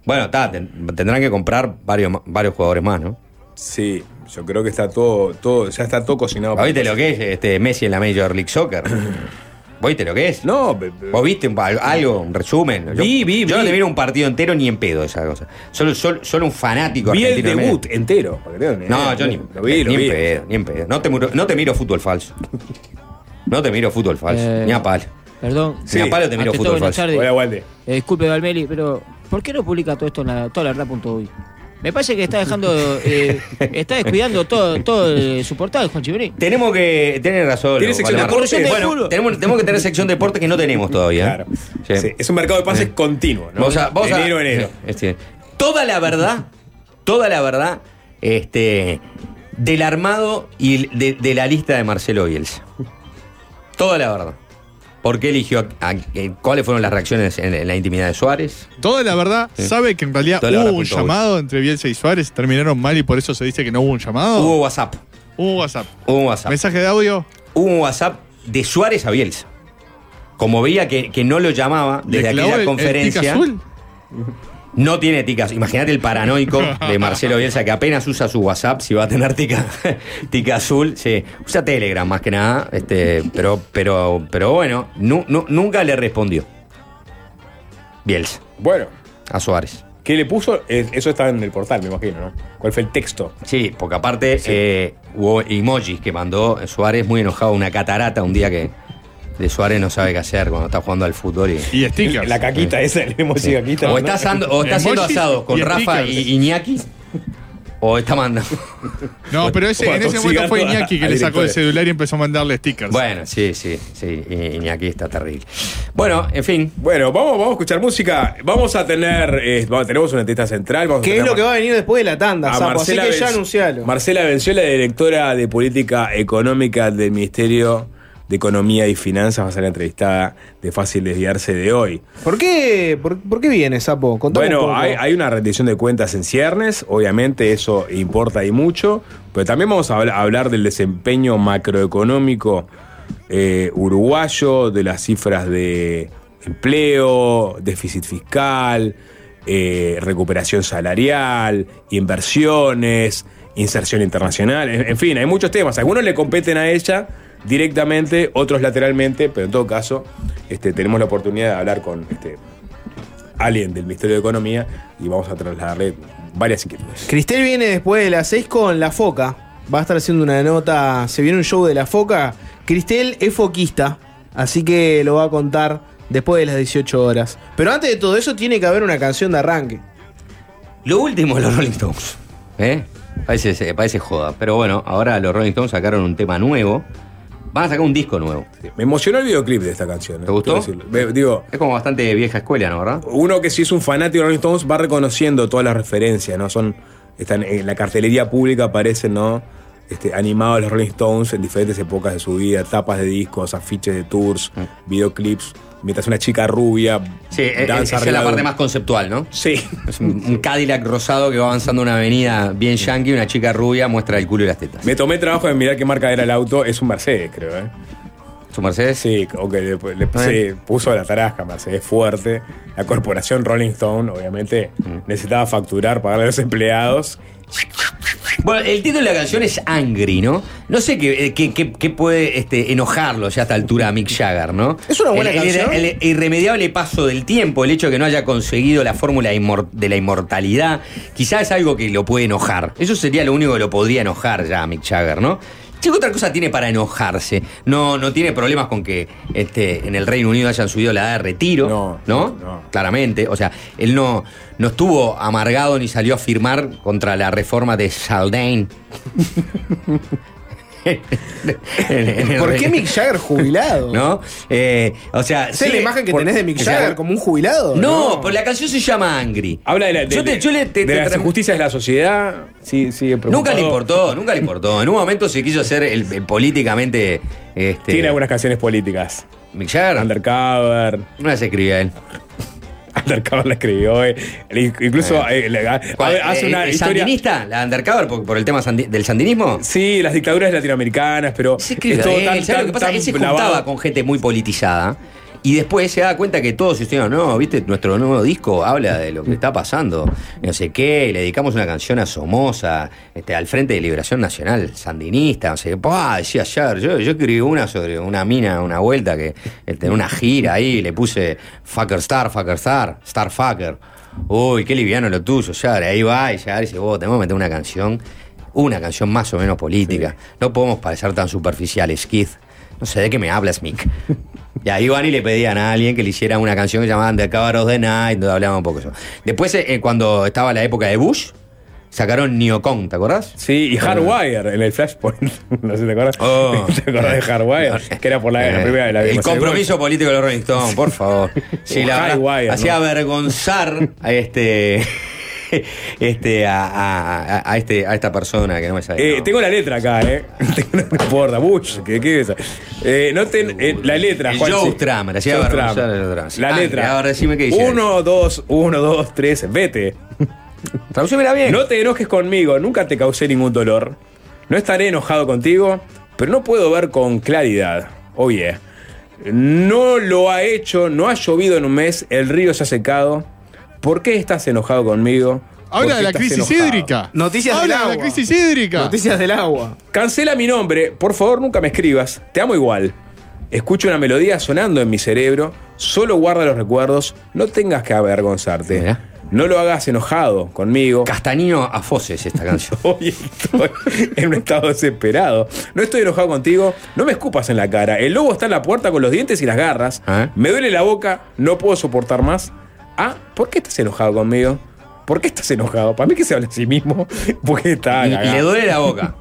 Bueno, está, ten- tendrán que comprar varios, varios jugadores más, ¿no? Sí, yo creo que está todo, todo, ya está todo cocinado. ¿Vos viste lo que es este, Messi en la Major League Soccer? ¿Vos viste lo que es? No, ¿Vos viste un- algo, un resumen? Yo, Vi, vi, yo no vi. le miro un partido entero ni en pedo esa cosa. Solo, solo, solo un fanático vi el argentino. debut entero. No, yo ni, lo vi, lo ni vi. en pedo, ni en pedo. No te, miro, no te miro fútbol falso. No te miro fútbol falso. Eh, Ni a palo. Perdón. Sí. Ni a palo te miro Ante fútbol buenas falso. tardes. Hola. Eh, disculpe, Valmeli, pero ¿por qué no publica todo esto en la, toda la verdad.uy? Me parece que está dejando, eh, está descuidando todo, todo eh, su portal, Juan Chiverí. Tenemos que tener razón. ¿Tiene sección de deportes? Bueno, tenemos, tenemos que tener sección de deportes que no tenemos todavía. Claro. Sí. Sí, Es un mercado de pases continuo, ¿no? Vos a- vos a- enero, enero. Este, toda la verdad, toda la verdad, este, del armado y de, de la lista de Marcelo Bielsa. Toda la verdad. ¿Por qué eligió a- a- eh, cuáles fueron las reacciones en, en la intimidad de Suárez? Toda la verdad, Sí. ¿sabe que en realidad Toda hubo un llamado entre Bielsa y Suárez? Terminaron mal y por eso se dice que no hubo un llamado. Hubo WhatsApp. Hubo WhatsApp. Hubo un WhatsApp. Mensaje de audio. Hubo un WhatsApp de Suárez a Bielsa. Como veía que, que no lo llamaba ¿Le desde aquella el- el conferencia. azul? No tiene ticas. Imagínate el paranoico de Marcelo Bielsa que apenas usa su WhatsApp, si va a tener tica, tica azul. Sí, usa Telegram más que nada. Este, pero, pero, pero bueno, nu- nu- nunca le respondió. Bielsa, Bueno, a Suárez. ¿qué le puso? Eso está en el portal, me imagino, ¿no? ¿Cuál fue el texto? Sí, porque aparte eh, hubo emojis que mandó Suárez muy enojado, una catarata un día que de Suárez no sabe qué hacer cuando está jugando al fútbol y. Y stickers. La caquita esa, el emoji Sí. caquita. O ¿no? está, asando- o está haciendo asado con y Rafa stickers. y Iñaki. O está mandando. No, pero ese, en ese momento fue Iñaki que le sacó el celular y empezó a mandarle stickers. Bueno, sí, sí, sí. Iñaki está terrible. Bueno, en fin. Bueno, vamos, vamos a escuchar música. Vamos a tener. eh, vamos- tenemos una entrevista central. Vamos a ¿Qué es lo que va a venir después de la tanda, a Sapo? Así que ya anuncialo. Marcela venció la directora de política económica del Ministerio de Economía y Finanzas. Va a ser la entrevistada de Fácil Desviarse de hoy. ¿Por qué, por, por qué viene, Sapo? Contame Bueno, hay, hay una rendición de cuentas en ciernes, obviamente eso importa y mucho, pero también vamos a habl- a hablar del desempeño macroeconómico eh, uruguayo, de las cifras de empleo, déficit fiscal, eh, recuperación salarial, inversiones, inserción internacional, en, en fin, hay muchos temas. Algunos le competen a ella directamente, otros lateralmente, pero en todo caso este, tenemos la oportunidad de hablar con este, alguien del Ministerio de Economía y vamos a trasladarle varias inquietudes. Cristel viene después de las 6 con La Foca. Va a estar haciendo una nota. Se viene un show de La Foca. Cristel es foquista, así que lo va a contar después de las 18 horas. Pero antes de todo eso, tiene que haber una canción de arranque. Lo último de los Rolling Stones. ¿Eh? Parece, parece joda. Pero bueno, ahora los Rolling Stones sacaron un tema nuevo. Van a sacar un disco nuevo. Me emocionó el videoclip de esta canción. ¿eh? ¿Te gustó? Digo, Es como bastante vieja escuela, ¿no? ¿Verdad? uno que si es un fanático de Rolling Stones va reconociendo todas las referencias, ¿no? Son, están en la cartelería pública aparecen, ¿no? Este, animados los Rolling Stones en diferentes épocas de su vida, tapas de discos, afiches de tours, videoclips, mientras una chica rubia Sí, e- e- danza esa es la parte más conceptual, ¿no? Sí. Es un, un Cadillac rosado que va avanzando una avenida bien yankee, una chica rubia muestra el culo y las tetas. Me tomé el trabajo de mirar qué marca era el auto, es un Mercedes, creo, ¿eh? ¿Su Mercedes? Sí, le, le- sí, puso la tarasca, Mercedes fuerte. La corporación Rolling Stone, obviamente, necesitaba facturar, pagarle a los empleados. Bueno, el título de la canción es Angry, ¿no? No sé qué, eh, qué- qué- qué puede este, enojarlo ya a esta altura a Mick Jagger, ¿no? Es una buena el, el- canción. El, irremediable paso del tiempo, el hecho de que no haya conseguido la fórmula de la inmortalidad, quizás es algo que lo puede enojar. Eso sería lo único que lo podría enojar ya a Mick Jagger, ¿no? Chico, otra cosa tiene para enojarse. No, no tiene problemas con que este, en el Reino Unido hayan subido la edad de retiro. No, ¿No? no. Claramente. O sea, él no, no estuvo amargado ni salió a firmar contra la reforma de Saldain. ¿Por qué Mick Jagger jubilado? ¿No? Eh, o sea. ¿Esa es sí, la imagen que por- tenés de Mick o sea, Jagger como un jubilado? No, pues la canción se llama Angry. Habla de, la, de, Yo te- yo le- te- de te las injusticias de la sociedad. Sí, preocupado. Nunca le importó, nunca le importó. En un momento se quiso hacer el, el políticamente. Este, Tiene algunas canciones políticas. Mick Jagger. Undercover. No las escribía él. Undercover la escribió. eh. Incluso eh, le- ¿Cuál? hace Eh, una eh, historia. ¿Sandinista? ¿La Undercover por, por el tema sandi- del sandinismo? Sí, las dictaduras latinoamericanas, pero escribe es todo tan, ¿sabes lo tan, que pasa? tan Él se lavado. juntaba con gente muy politizada y después se da cuenta que todos estuvieron, no, viste, nuestro nuevo disco habla de lo que está pasando, no sé qué, le dedicamos una canción a Somoza, este, al Frente de Liberación Nacional, sandinista, no sé qué, ¡pah! decía ayer, yo, yo escribí una sobre una mina, una vuelta, que este, una gira ahí, le puse Fucker Star, Fucker Star, Star Fucker. Uy, qué liviano lo tuyo, ya, ahí va, y ya dice, vos, tenemos que meter una canción una canción más o menos política. No podemos parecer tan superficiales, Keith. No sé de qué me hablas, Mick. Y ahí van y le pedían a alguien que le hiciera una canción que llamaban The Cover of the Night, donde hablaban un poco eso. Después, eh, cuando estaba la época de Bush, sacaron Neocon, ¿te acordás? Sí, y Hardwire en el Flashpoint. no sé si te acuerdas. Oh. ¿Te acordás de Hardwire? Que era por la, la Eh, primera de la El la compromiso político de los Rolling Stones, por favor. Sí, la Highwire, hacía ¿no? avergonzar a este. Este, a, a- este, a esta persona que no me sabe. Eh. Tengo la letra acá, ¿eh? Tengo- no importa, Bush, ¿qué, qué es eso? Eh, noten eh, la letra, Juanchi. Joe. La Ah, letra. ahora decime qué dice. Uno, dos, uno, dos, tres, vete. Traducímela bien. No te enojes conmigo, nunca te causé ningún dolor. No estaré enojado contigo, pero no puedo ver con claridad. Oye, no lo ha hecho, no ha llovido en un mes, el río se ha secado. ¿Por qué estás enojado conmigo? ¿Por Habla de la crisis enojado? hídrica. Noticias del Habla de agua. la crisis hídrica. Noticias del agua. Cancela mi nombre, por favor nunca me escribas, te amo igual. Escucho una melodía sonando en mi cerebro, solo guarda los recuerdos, no tengas que avergonzarte. No lo hagas enojado conmigo. Castañino a Foses esta canción. Hoy estoy en un estado desesperado. No estoy enojado contigo, no me escupas en la cara. El lobo está en la puerta con los dientes y las garras. ¿Eh? Me duele la boca, no puedo soportar más. Ah, ¿por qué estás enojado conmigo? ¿Por qué estás enojado? Para mí que se habla a sí mismo. Porque está Y- cagado. Le duele la boca.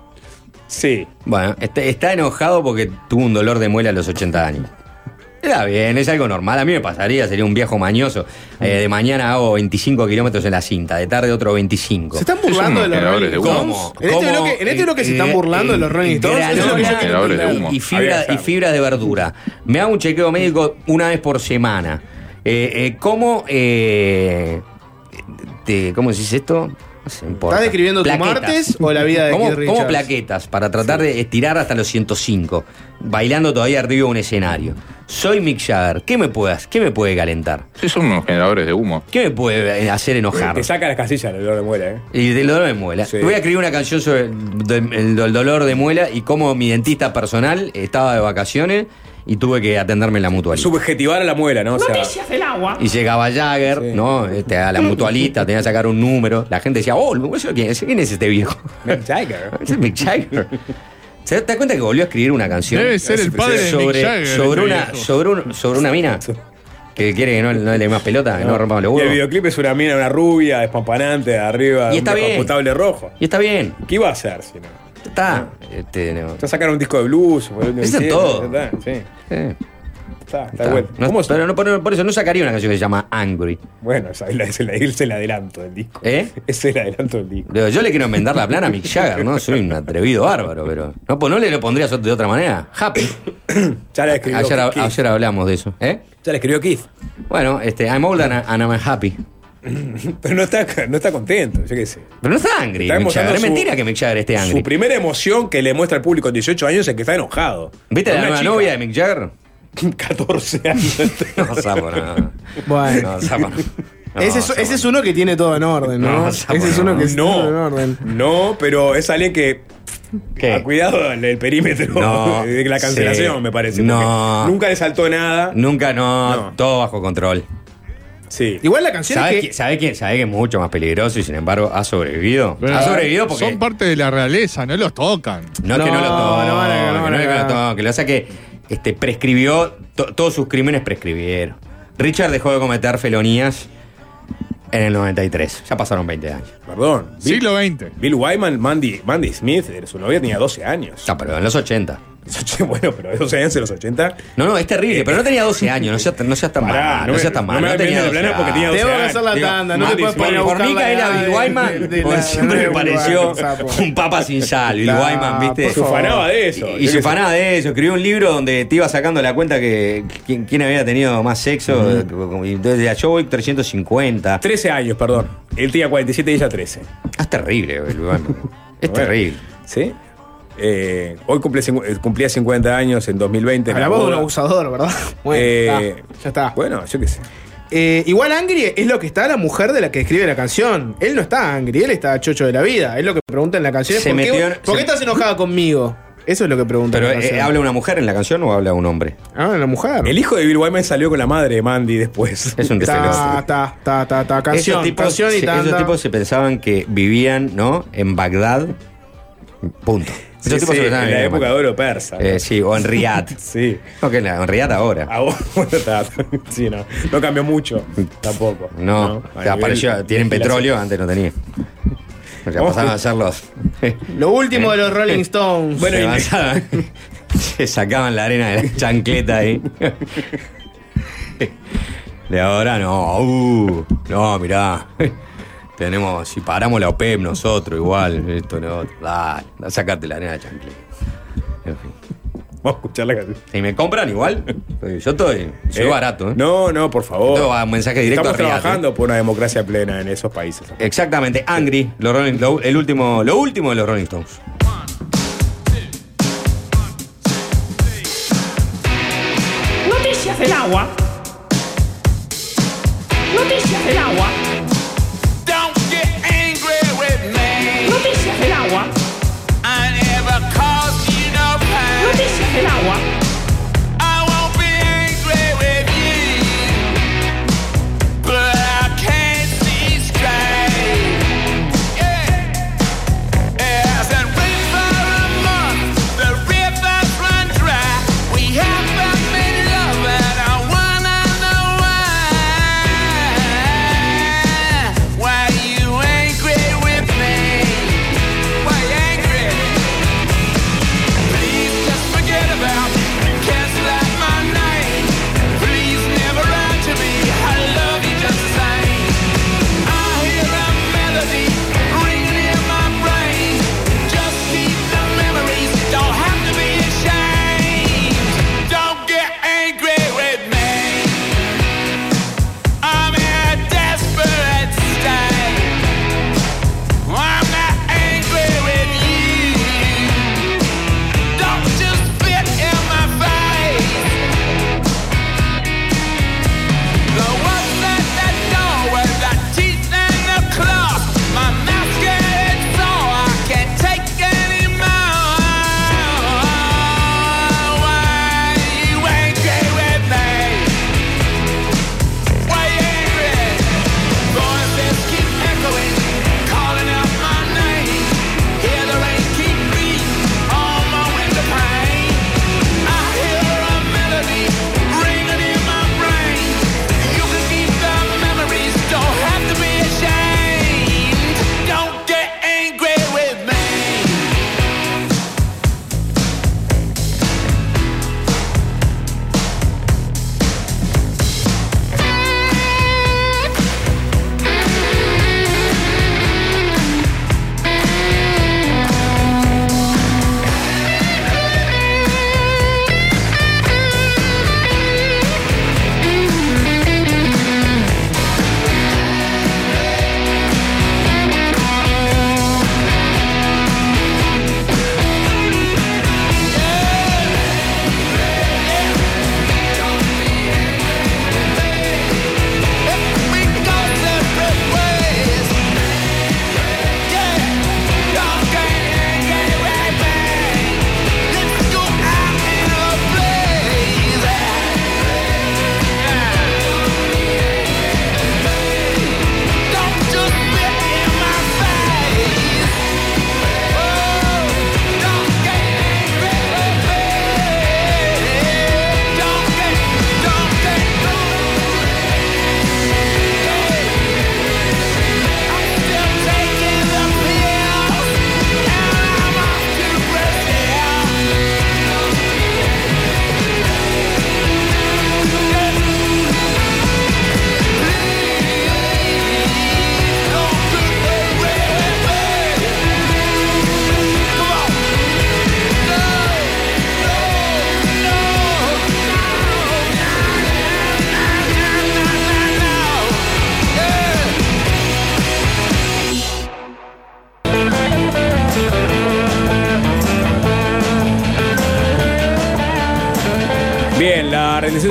Sí. Bueno, está, está enojado porque tuvo un dolor de muela a los 80 años. Está bien, es algo normal. A mí me pasaría, sería un viejo mañoso. Eh, de mañana hago 25 kilómetros en la cinta, de tarde otro 25. Se están burlando de los Rolling de Stones. humo. ¿Cómo? En este, ¿Cómo? bloque, en este bloque se están Eh, burlando de los Rolling Stones. humo. y, fibra, y fibras de verdura. Me hago un chequeo médico una vez por semana. Eh, eh, ¿Cómo eh, te- ¿Cómo decís esto? No. ¿Estás describiendo tu Plaquetas. martes o la vida de ¿Cómo, Keith cómo plaquetas? Para tratar de estirar hasta los 105. Bailando todavía arriba de un escenario. Soy Mick Jagger. ¿Qué me, puedas, ¿Qué me puede calentar? Sí, son unos generadores de humo. ¿Qué me puede hacer enojar? Te saca las casillas el dolor de muela, ¿eh? Y del dolor de muela. Sí. Voy a escribir una canción sobre el, el- el dolor de muela y cómo mi dentista personal estaba de vacaciones y tuve que atenderme en la mutualista. Subjetivar a la muela, ¿no? O sea, Y llegaba Jagger, Sí. ¿no? Este, a la mutualista, tenía que sacar un número. La gente decía, oh, ¿quién es, quién es este viejo? Mick Jagger. Es Mick Jagger. ¿Se da cuenta que volvió a escribir una canción? Debe ser el padre de Mick sobre, Jagger. sobre, una, sobre, un- sobre una mina que quiere que no, no le dé más pelota, que no, rompamos los Y el huevos. videoclip es una mina, una rubia, despampanante, de arriba, Y está un bien. rojo. Y está bien, ¿Qué iba a hacer si no? Está. Este, no. Ya sacaron un disco de blues. Eso es todo. está, Sí, está, está bueno. No- ¿Cómo pero no, por, por eso no sacaría una canción que se llama Angry. Bueno, esa es el, es el adelanto del disco. ¿Eh? Es el adelanto del disco. Digo, Yo le quiero enmendar la plana a Mick Jagger, ¿no? Soy un atrevido bárbaro, pero. No, pues no le lo pondrías de otra manera. Happy. Ya la escribió Ayer, ayer hablamos de eso. ¿Eh? Ya la escribió Keith. Bueno, este, I'm old and, and I'm happy. Pero no está, no está contento, yo qué sé. Pero no está angry, Está Mick. Es mentira que Mick Jagger esté angry. Su primera emoción que le muestra al público en 18 años es que está enojado. ¿Viste Con la una nueva chica. novia de Mick Jagger? 14 años. No, sapo, no. Bueno. No, sapo, no. No, ese, es, sapo, ese es uno que tiene todo en orden, ¿no? No, ese es no. uno que está todo en No, orden. no, pero es alguien que. ¿Qué? A cuidado el, el perímetro No, de la cancelación, sí. me parece. No. Nunca le saltó nada. Nunca, no, No. todo bajo control. Sí. Igual la canción ¿Sabe, es que. sabe quién, sabe que es mucho más peligroso y sin embargo ha sobrevivido? Pero ha sobrevivido porque. Son parte de la realeza, no los tocan. No, que no lo No, toque, no no no a es que lo cagar. toque. Lo que pasa es que este, prescribió, to- todos sus crímenes prescribieron. Richard dejó de cometer felonías en el 93. Ya pasaron 20 años. Perdón. Bill, Siglo XX. Bill Wyman, Mandy, Mandy Smith, su novia tenía 12 años. Ya, pero en los 80. Bueno, pero de 12 años en los 80. No, no, es terrible, pero no tenía 12 años, no seas, no seas tan Pará, mal, no no me- seas tan no mal. me No, tenía metas de 12 plana porque tenía años. 12 Tengo que hacer la Digo, tanda, no te puedes poner a Micaela edad Bill Wyman, de- de porque siempre me pareció un papa sin sal. Bill Wyman, ¿viste? Se ufanaba de eso. Y, se ufanaba de eso. Escribió un libro donde te iba sacando la cuenta que quién, quién había tenido más sexo. Y Entonces decía, yo voy 350. 13 años, perdón. Él tenía 47 y ella 13. Ah, Es terrible, Bill Wyman. Es terrible. ¿Sí? Eh, hoy cumple eh, cumplía 50 años en 2020. en la Hablamos de un abusador, ¿verdad? Bueno, Eh, está, ya está. Bueno, yo qué sé. Eh, igual Angry es lo que está la mujer de la que escribe la canción. Él no está Angry, él está chocho de la vida. Es lo que pregunta en la canción. Se ¿Por, qué, metió por qué estás enojada conmigo? Eso es lo que pregunta Pero eh. ¿habla una mujer en la canción o habla un hombre? Ah, la mujer. El hijo de Bill Wyman salió con la madre de Mandy después. Es un desastre. está, está, está, está. Canción, esos tipos, canción y se, esos tipos se pensaban que vivían, ¿no? En Bagdad. Punto. Sí, en la época de oro persa. Eh, sí, o en Riyadh. Sí. No, que en, la- en Riyadh ahora. Ah, bueno, está. Sí, no. No cambió mucho. Tampoco. No, A o sea, nivel apareció, tienen petróleo, antes no tenía. O sea, pasaron a- ser los. Lo último de los Rolling Stones. Bueno, se, y- avanzaban, se sacaban la arena de la chancleta ahí. De ahora no, uh, no, mirá. Tenemos, si paramos la OPEP nosotros igual, esto no, otro, dale, sacate la arena de. En fin. Vamos a escuchar la canción. Si me compran igual, yo estoy, soy ¿Eh? barato, ¿eh? No, no, por favor. Esto va un mensaje directo Estamos a Riyadh, trabajando por una democracia plena en esos países. Exactamente, Angry, los Rolling, lo, el último, lo último de los Rolling Stones. Noticias del agua.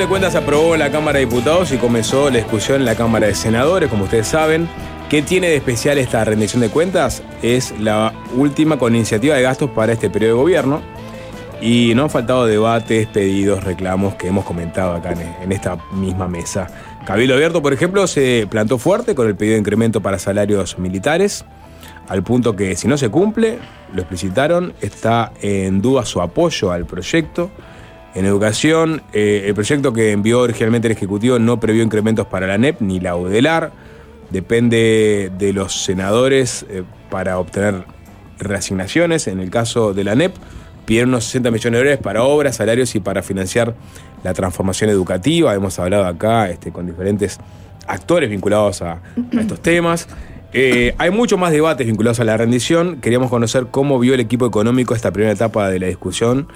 De cuentas aprobó en la Cámara de Diputados y comenzó la discusión en la Cámara de Senadores, como ustedes saben. ¿Qué tiene de especial esta rendición de cuentas? Es la última con iniciativa de gastos para este periodo de gobierno. Y no han faltado debates, pedidos, reclamos que hemos comentado acá en esta misma mesa. Cabildo Abierto, por ejemplo, se plantó fuerte con el pedido de incremento para salarios militares, al punto que si no se cumple, lo explicitaron, está en duda su apoyo al proyecto. En educación, eh, el proyecto que envió originalmente el Ejecutivo no previó incrementos para la NEP ni la UDELAR. Depende de los senadores eh, para obtener reasignaciones. En el caso de la NEP, pidieron unos 60 millones de dólares para obras, salarios y para financiar la transformación educativa. Hemos hablado acá este, con diferentes actores vinculados a, estos temas. Eh, hay mucho más debates vinculados a la rendición. Queríamos conocer cómo vio el equipo económico esta primera etapa de la discusión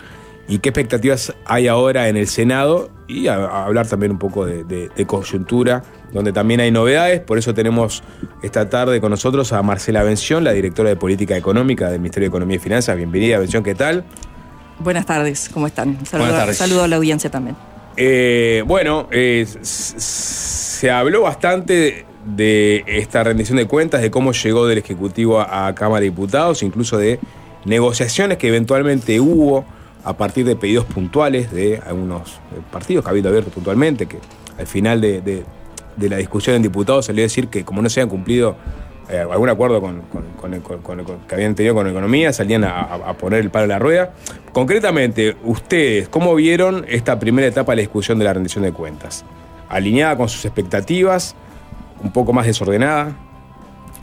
y qué expectativas hay ahora en el Senado y a, a hablar también un poco de, de- de coyuntura, donde también hay novedades. Por eso tenemos esta tarde con nosotros a Marcela Bención, la directora de Política Económica del Ministerio de Economía y Finanzas. Bienvenida, Bención, ¿qué tal? Buenas tardes, ¿cómo están? Saludo, Buenas tardes. saludo a la audiencia también. Eh, bueno, eh, se habló bastante de esta rendición de cuentas, de cómo llegó del Ejecutivo a, a Cámara de Diputados, incluso de negociaciones que eventualmente hubo a partir de pedidos puntuales de algunos eh, partidos, Cabildo Abierto puntualmente, que al final de, la discusión en diputados salió a decir que como no se habían cumplido eh, algún acuerdo con, que habían tenido con economía, salían a, a- a poner el palo en la rueda. Concretamente, ustedes, ¿cómo vieron esta primera etapa de la discusión de la rendición de cuentas? ¿Alineada con sus expectativas? ¿Un poco más desordenada?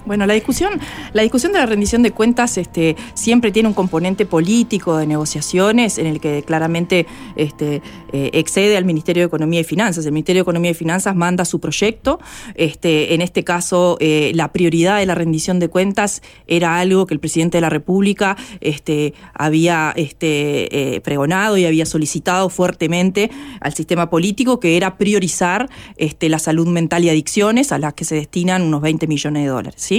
Bueno, la discusión, la discusión de la rendición de cuentas este, siempre tiene un componente político de negociaciones en el que claramente este, eh, excede al Ministerio de Economía y Finanzas. El Ministerio de Economía y Finanzas manda su proyecto. Este, en este caso, eh, la prioridad de la rendición de cuentas era algo que el presidente de la República había eh, pregonado y había solicitado fuertemente al sistema político, que era priorizar la salud mental y adicciones, a las que se destinan unos 20 millones de dólares. ¿sí?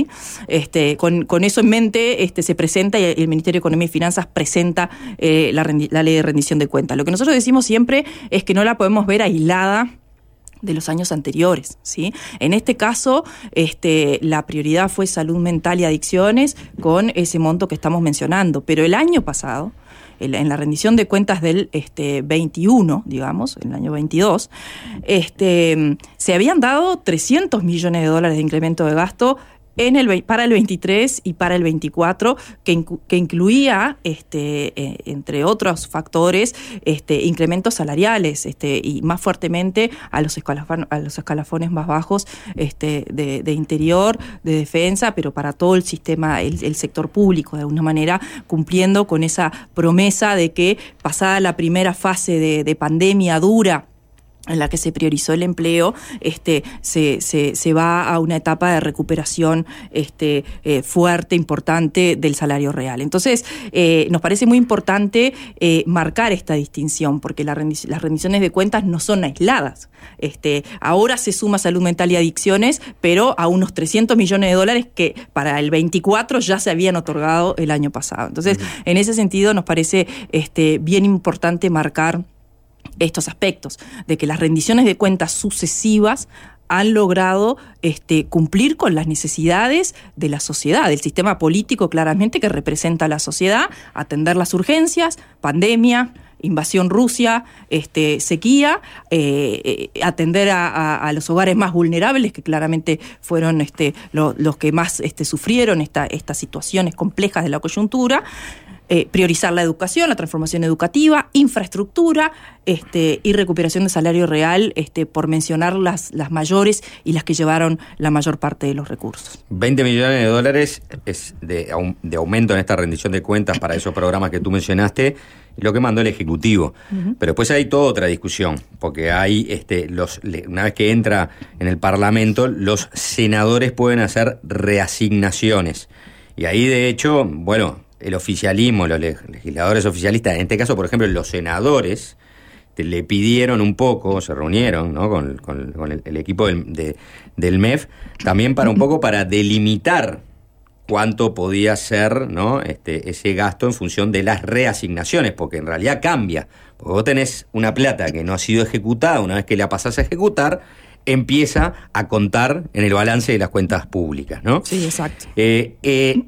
Este, con, eso en mente este, se presenta y el Ministerio de Economía y Finanzas presenta eh, la, ley de rendición de cuentas. Lo que nosotros decimos siempre es que no la podemos ver aislada de los años anteriores. En este caso, este, la prioridad fue salud mental y adicciones con ese monto que estamos mencionando, pero el año pasado, en la rendición de cuentas del este, 21, digamos, el año 22, este, se habían dado 300 millones de dólares de incremento de gasto en el, para el 23 y para el 24, que, que incluía, este, eh, entre otros factores, este, incrementos salariales este, y más fuertemente a los, escalafon- a los escalafones más bajos este, de, de interior, de defensa, pero para todo el sistema, el, el sector público, de alguna manera, cumpliendo con esa promesa de que pasada la primera fase de, de pandemia dura, en la que se priorizó el empleo, este, se, se, se va a una etapa de recuperación este, eh, fuerte, importante del salario real. Entonces, eh, nos parece muy importante eh, marcar esta distinción, porque la las rendiciones de cuentas no son aisladas. Este, ahora se suma salud mental y adicciones, pero a unos 300 millones de dólares que para el 24 ya se habían otorgado el año pasado. Entonces, en ese sentido, nos parece este, bien importante marcar estos aspectos, de que las rendiciones de cuentas sucesivas han logrado este, cumplir con las necesidades de la sociedad, del sistema político claramente que representa a la sociedad, atender las urgencias, pandemia, invasión Rusia, este, sequía, eh, eh, atender a, los hogares más vulnerables, que claramente fueron este, lo- los que más este, sufrieron esta- estas situaciones complejas de la coyuntura. Eh, priorizar la educación, la transformación educativa, infraestructura este, y recuperación de salario real, este, por mencionar las, las mayores y las que llevaron la mayor parte de los recursos. 20 millones de dólares es de, aum- de aumento en esta rendición de cuentas para esos programas que tú mencionaste, lo que mandó el Ejecutivo. Pero después hay toda otra discusión, porque hay, este, los, una vez que entra en el Parlamento, los senadores pueden hacer reasignaciones. Y ahí, de hecho, bueno, el oficialismo, los leg- legisladores oficialistas, en este caso, por ejemplo, los senadores, le pidieron un poco, se reunieron ¿no? con, con- con el, el equipo del, de- del MEF, también para un poco para delimitar cuánto podía ser ¿no? este, ese gasto en función de las reasignaciones, porque en realidad cambia. Vos tenés una plata que no ha sido ejecutada, una vez que la pasás a ejecutar, empieza a contar en el balance de las cuentas públicas, ¿no? Sí, exacto. Eh, eh,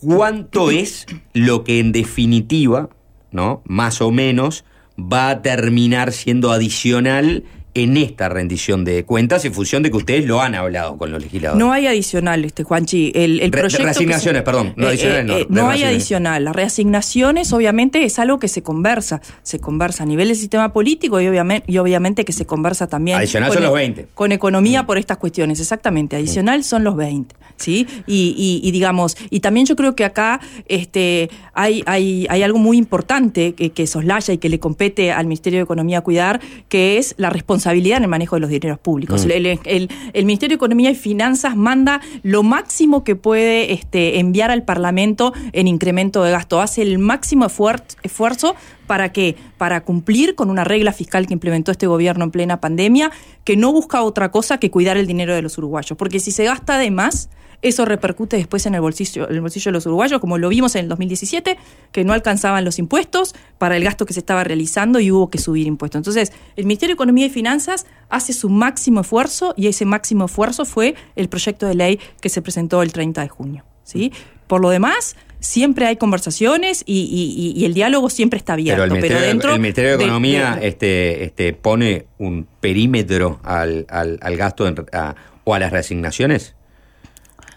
¿Cuánto es lo que en definitiva, ¿no? Más o menos, va a terminar siendo adicional en esta rendición de cuentas en función de que ustedes lo han hablado con los legisladores? No hay adicional, este Juanchi. El, el Re- proyecto reasignaciones, se- perdón, no Eh, adicionales, eh, no, eh, no hay adicional. Las reasignaciones, obviamente, es algo que se conversa. Se conversa a nivel del sistema político y obviamente, y obviamente que se conversa también. Adicional con son e- los 20. Con economía por estas cuestiones, exactamente. Adicional son los 20. ¿Sí? Y, y- y digamos, y también yo creo que acá este, hay, hay, hay algo muy importante que, que soslaya y que le compete al Ministerio de Economía cuidar, que es la responsabilidad en el manejo de los dineros públicos. Mm. El, el- el Ministerio de Economía y Finanzas manda lo máximo que puede este, enviar al Parlamento en incremento de gasto. Hace el máximo esfuer- esfuerzo para que para cumplir con una regla fiscal que implementó este gobierno en plena pandemia, que no busca otra cosa que cuidar el dinero de los uruguayos. Porque si se gasta de más, eso repercute después en el bolsillo, en el bolsillo de los uruguayos, como lo vimos en el 2017, que no alcanzaban los impuestos para el gasto que se estaba realizando y hubo que subir impuestos. Entonces, el Ministerio de Economía y Finanzas hace su máximo esfuerzo y ese máximo esfuerzo fue el proyecto de ley que se presentó el 30 de junio. ¿sí? Por lo demás, siempre hay conversaciones y, y- y- el diálogo siempre está abierto. Pero el Ministerio, dentro el Ministerio de de- Economía de- este, este, pone un perímetro al, al- al gasto en- a- o a las reasignaciones.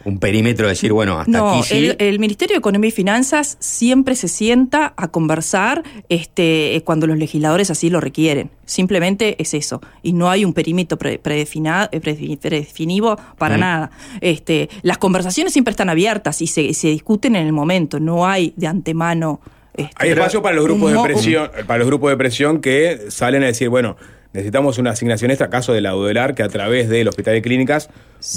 Un perímetro de decir, bueno, hasta No, aquí sí. el, el Ministerio de Economía y Finanzas siempre se sienta a conversar este, eh, cuando los legisladores así lo requieren. Simplemente es eso. Y no hay un perímetro pre- eh, predefi- predefinido para Mm. nada. Este, las conversaciones siempre están abiertas y se, se discuten en el momento. No hay de antemano. este, Hay espacio para los grupos de presión, para los grupos de presión que salen a decir, bueno, necesitamos una asignación extra, caso de la UDELAR, que a través del Hospital de Clínicas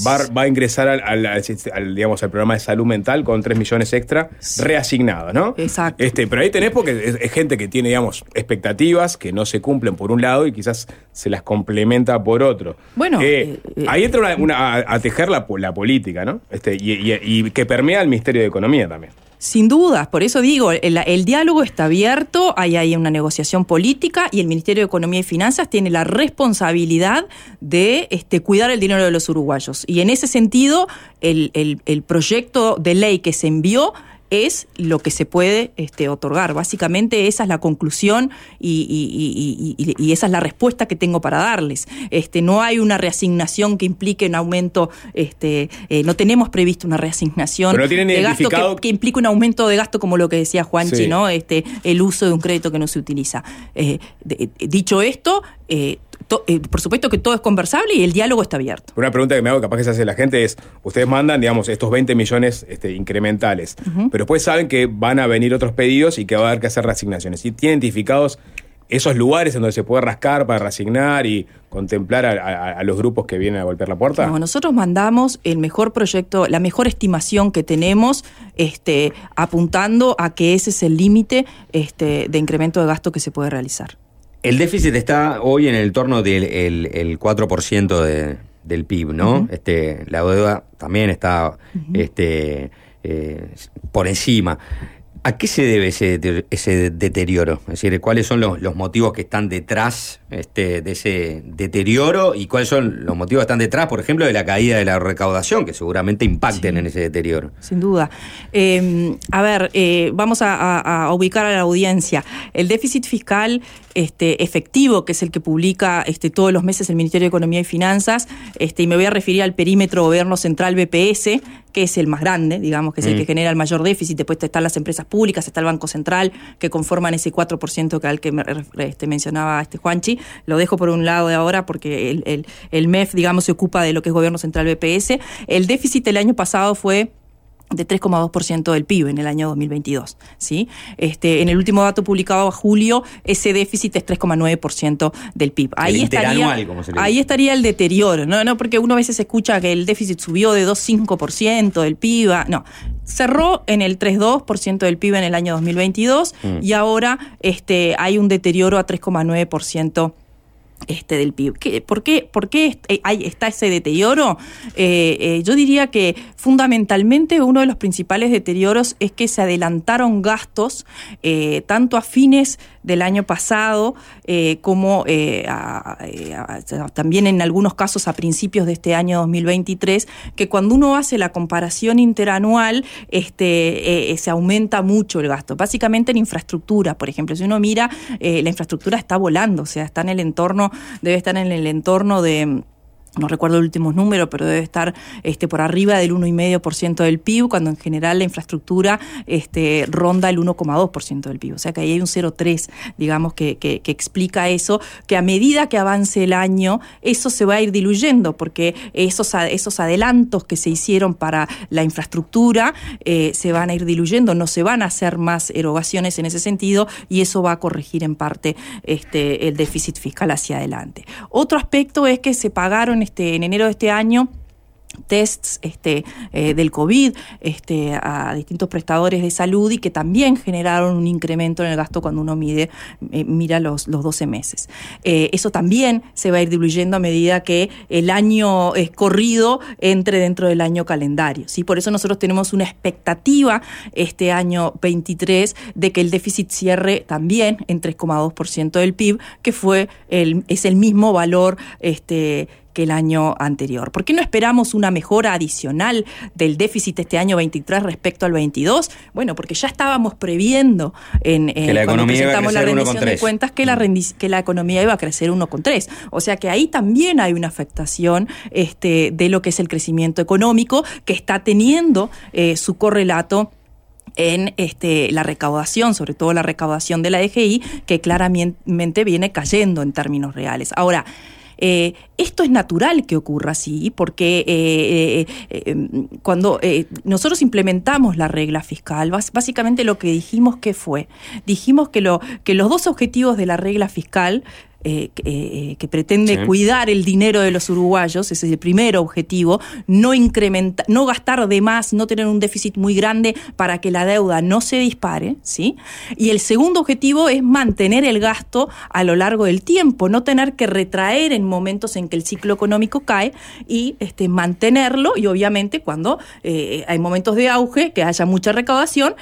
va, va a ingresar al, al- al- digamos, al programa de salud mental con 3 millones extra reasignados, ¿no? Exacto. Este, pero ahí tenés porque es, es gente que tiene, digamos, expectativas que no se cumplen por un lado y quizás se las complementa por otro. Bueno, Eh, eh, ahí entra una- una- a, a tejer la, la política, ¿no? Este, y, y- y que permea el Ministerio de Economía también. Sin dudas, por eso digo, el, el diálogo está abierto, hay ahí una negociación política y el Ministerio de Economía y Finanzas tiene la responsabilidad de este, cuidar el dinero de los uruguayos. Y en ese sentido, el- el proyecto de ley que se envió es lo que se puede este, otorgar. Básicamente esa es la conclusión y, y- y- y- y esa es la respuesta que tengo para darles. Este, no hay una reasignación que implique un aumento, este, eh, no tenemos previsto una reasignación no de gasto que, implique un aumento de gasto como lo que decía Juanchi, Sí. ¿no? Este, el uso de un crédito que no se utiliza. Eh, de- dicho esto, eh, to- eh, por supuesto que todo es conversable y el diálogo está abierto. Una pregunta que me hago, capaz que se hace la gente, es, ustedes mandan, digamos, estos 20 millones este, incrementales, pero después saben que van a venir otros pedidos y que va a haber que hacer reasignaciones. ¿Y tienen identificados esos lugares en donde se puede rascar para reasignar y contemplar a, a- a los grupos que vienen a golpear la puerta? No, nosotros mandamos el mejor proyecto, la mejor estimación que tenemos, este, apuntando a que ese es el límite este, de incremento de gasto que se puede realizar. El déficit está hoy en el torno del el, el 4% de- del PIB, ¿no? Este, la deuda también está este, eh, por encima. ¿A qué se debe ese, ese deterioro? Es decir, ¿cuáles son los, los motivos que están detrás este, de ese deterioro y cuáles son los motivos que están detrás, por ejemplo, de la caída de la recaudación, que seguramente impacten en ese deterioro? Sin duda. Eh, a ver, eh, vamos a, a- a ubicar a la audiencia. El déficit fiscal este, efectivo, que es el que publica este, todos los meses el Ministerio de Economía y Finanzas, este, y me voy a referir al perímetro Gobierno Central BPS, que es el más grande, digamos, que es el Mm. que genera el mayor déficit. Después están las empresas públicas, está el Banco Central, que conforman ese 4% que al que me, este, mencionaba este Juanchi. Lo dejo por un lado de ahora porque el, el- el MEF, digamos, se ocupa de lo que es Gobierno Central BPS. El déficit el año pasado fue de 3,2% del PIB en el año 2022. ¿sí? Este, en el último dato publicado a julio, ese déficit es 3,9% del PIB. Ahí estaría, como se le ahí estaría el deterioro, ¿no? no porque uno a veces escucha que el déficit subió de 2,5% del PIB. a- No, cerró en el 3,2% del PIB en el año 2022 Mm. y ahora este, hay un deterioro a 3,9% este, del PIB. ¿Qué- ¿Por qué, por qué eh, está ese deterioro? Eh, eh, yo diría que fundamentalmente uno de los principales deterioros es que se adelantaron gastos eh, tanto a fines del año pasado eh, como eh, también en algunos casos a principios de este año 2023, que cuando uno hace la comparación interanual este, se aumenta mucho el gasto. Básicamente en infraestructura, por ejemplo, si uno mira, la infraestructura está volando, o sea, está en el entorno, debe estar en el entorno de no recuerdo el último número, pero debe estar este, por arriba del 1,5% del PIB, cuando en general la infraestructura este, ronda el 1,2% del PIB. O sea que ahí hay un 0,3, digamos, que, que- explica eso, que a medida que avance el año, eso se va a ir diluyendo, porque esos, esos adelantos que se hicieron para la infraestructura eh, se van a ir diluyendo, no se van a hacer más erogaciones en ese sentido, y eso va a corregir en parte este, el déficit fiscal hacia adelante. Otro aspecto es que se pagaron este, en enero de este año tests este, eh, del COVID este, a distintos prestadores de salud y que también generaron un incremento en el gasto cuando uno mide, eh, mira los, los 12 meses. Eh, eso también se va a ir diluyendo a medida que el año corrido entre dentro del año calendario. ¿sí? Por eso nosotros tenemos una expectativa este año 23 de que el déficit cierre también en 3,2% del PIB, que fue el, es el mismo valor este, que el año anterior. ¿Por qué no esperamos una mejora adicional del déficit este año 23 respecto al 22? Bueno, porque ya estábamos previendo en, Que la cuando presentamos la rendición de 1,3. cuentas que la, rendi- que la economía iba a crecer 1,3. O sea que ahí también hay una afectación este, de lo que es el crecimiento económico que está teniendo eh, su correlato en este, la recaudación, sobre todo la recaudación de la DGI, que claramente viene cayendo en términos reales. Ahora, eh, esto es natural que ocurra así, porque eh, eh, eh, cuando nosotros implementamos la regla fiscal, básicamente lo que dijimos que fue, dijimos que, lo, que los dos objetivos de la regla fiscal eh, que, eh, que pretende Sí. cuidar el dinero de los uruguayos, ese es el primer objetivo, no incrementar, no gastar de más, no tener un déficit muy grande para que la deuda no se dispare, ¿sí? Y el segundo objetivo es mantener el gasto a lo largo del tiempo, no tener que retraer en momentos en que el ciclo económico cae y este, mantenerlo y obviamente cuando eh, hay momentos de auge, que haya mucha recaudación,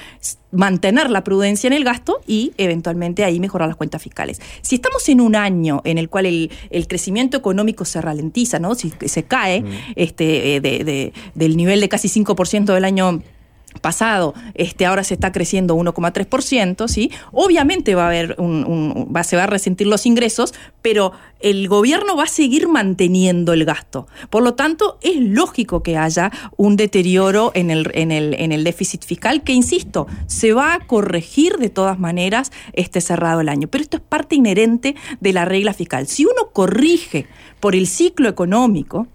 mantener la prudencia en el gasto y eventualmente ahí mejorar las cuentas fiscales. Si estamos en un año en el cual el, el crecimiento económico se ralentiza, ¿no? Si se cae este, eh, de- de- del nivel de casi 5% del año pasado, este, ahora se está creciendo 1,3%, ¿sí? Obviamente va a haber un, un- va, se va a resentir los ingresos, pero el gobierno va a seguir manteniendo el gasto. Por lo tanto, es lógico que haya un deterioro en el, en el, en el déficit fiscal, que insisto, se va a corregir de todas maneras este cerrado el año. Pero esto es parte inherente de la regla fiscal. Si uno corrige por el ciclo económico,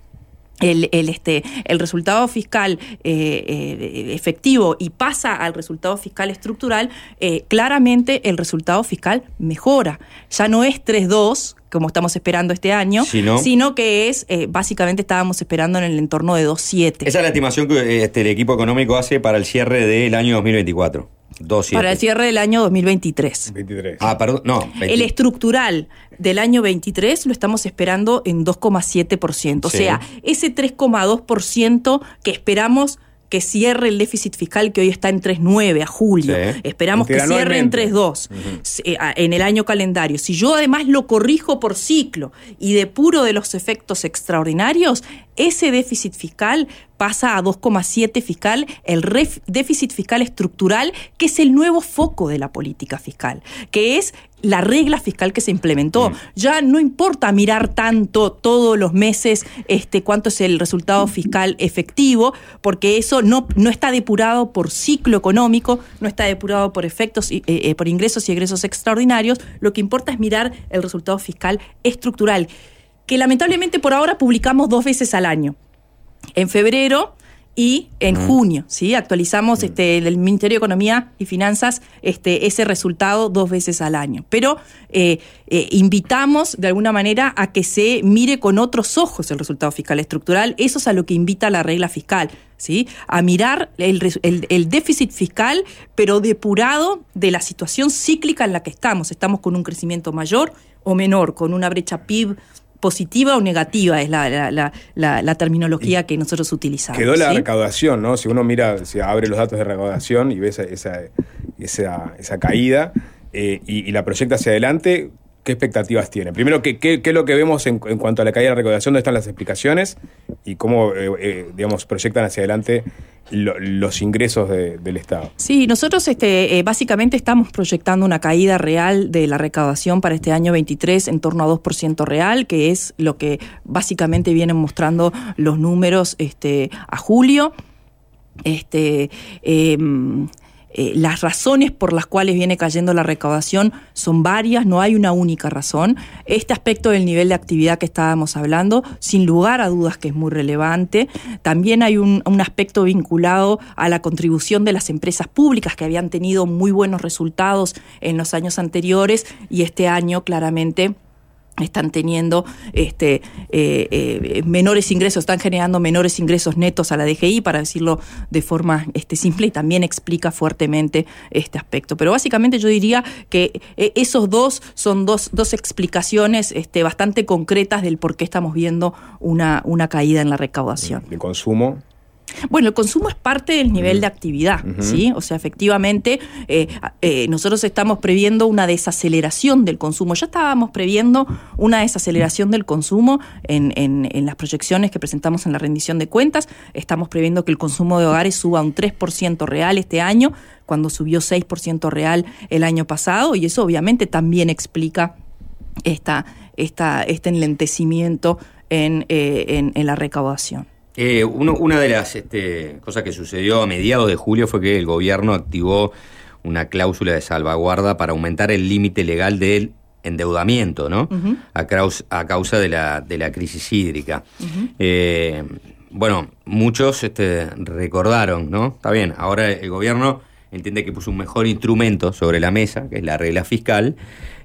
el, el, este, el resultado fiscal eh, eh, efectivo y pasa al resultado fiscal estructural, eh, claramente el resultado fiscal mejora. Ya no es 3-2, como estamos esperando este año, Sino- sino que es, eh, básicamente estábamos esperando en el entorno de 2-7. Esa es la estimación que este, el equipo económico hace para el cierre del año 2024. 2,7. Para el cierre del año 2023. 23. Ah, perdón, no. 20. El estructural del año 23 lo estamos esperando en 2,7%. O Sí. sea, ese 3,2% que esperamos que cierre el déficit fiscal que hoy está en 3,9 a julio. Sí. Esperamos que cierre en Interanualmente. 3,2 eh, en el año calendario. Si yo además lo corrijo por ciclo y depuro de los efectos extraordinarios, ese déficit fiscal pasa a 2,7 fiscal, el déficit fiscal estructural, que es el nuevo foco de la política fiscal, que es la regla fiscal que se implementó. Ya no importa mirar tanto todos los meses este, cuánto es el resultado fiscal efectivo, porque eso no, no está depurado por ciclo económico, no está depurado por efectos, eh, eh, por ingresos y egresos extraordinarios. Lo que importa es mirar el resultado fiscal estructural, que lamentablemente por ahora publicamos dos veces al año en febrero y en junio, ¿sí? Actualizamos este, del Ministerio de Economía y Finanzas este, ese resultado dos veces al año. Pero eh, eh, invitamos de alguna manera a que se mire con otros ojos el resultado fiscal estructural. Eso es a lo que invita la regla fiscal. ¿sí? A mirar el, el- el déficit fiscal, pero depurado de la situación cíclica en la que estamos. Estamos con un crecimiento mayor o menor, con una brecha PIB positiva o negativa, es la, la- la- la- la terminología que nosotros utilizamos. Quedó la ¿sí? recaudación, ¿no? Si uno mira, si abre los datos de recaudación y ve esa, esa, esa- esa caída eh, y, y la proyecta hacia adelante, ¿qué expectativas tiene? Primero, ¿qué, qué- es lo que vemos en, cuanto a la caída de la recaudación? ¿Dónde están las explicaciones? Y cómo, eh, eh, digamos, proyectan hacia adelante lo- los ingresos de- del Estado. Sí, nosotros este, eh, básicamente estamos proyectando una caída real de la recaudación para este año 23 en torno a 2% real, que es lo que básicamente vienen mostrando los números este, a julio. Este, em, eh, las razones por las cuales viene cayendo la recaudación son varias, no hay una única razón. Este aspecto del nivel de actividad que estábamos hablando, sin lugar a dudas que es muy relevante. También hay un, un aspecto vinculado a la contribución de las empresas públicas que habían tenido muy buenos resultados en los años anteriores y este año claramente están teniendo este, eh, eh, menores ingresos, están generando menores ingresos netos a la DGI, para decirlo de forma este, simple, y también explica fuertemente este aspecto. Pero básicamente yo diría que eh, esos dos son dos, dos explicaciones este, bastante concretas del por qué estamos viendo una, una caída en la recaudación. De consumo. Bueno, el consumo es parte del nivel de actividad. ¿sí? O sea, efectivamente, eh, eh, nosotros estamos previendo una desaceleración del consumo. Ya estábamos previendo una desaceleración del consumo en, en- en las proyecciones que presentamos en la rendición de cuentas. Estamos previendo que el consumo de hogares suba un 3% real este año, cuando subió 6% real el año pasado, y eso obviamente también explica esta, esta, este enlentecimiento en, eh, en la recaudación. Eh, uno- una de las este, cosas que sucedió a mediados de julio fue que el gobierno activó una cláusula de salvaguarda para aumentar el límite legal del endeudamiento, ¿no? A causa de la, de la crisis hídrica. Eh, bueno, muchos este, recordaron, ¿no? Está bien, ahora el gobierno entiende que puso un mejor instrumento sobre la mesa, que es la regla fiscal,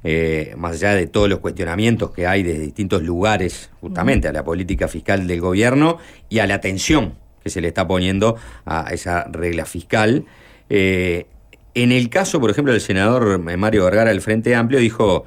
eh, más allá de todos los cuestionamientos que hay desde distintos lugares, justamente a la política fiscal del gobierno y a la atención que se le está poniendo a esa regla fiscal. Eh, en el caso, por ejemplo, del senador Mario Vergara del Frente Amplio dijo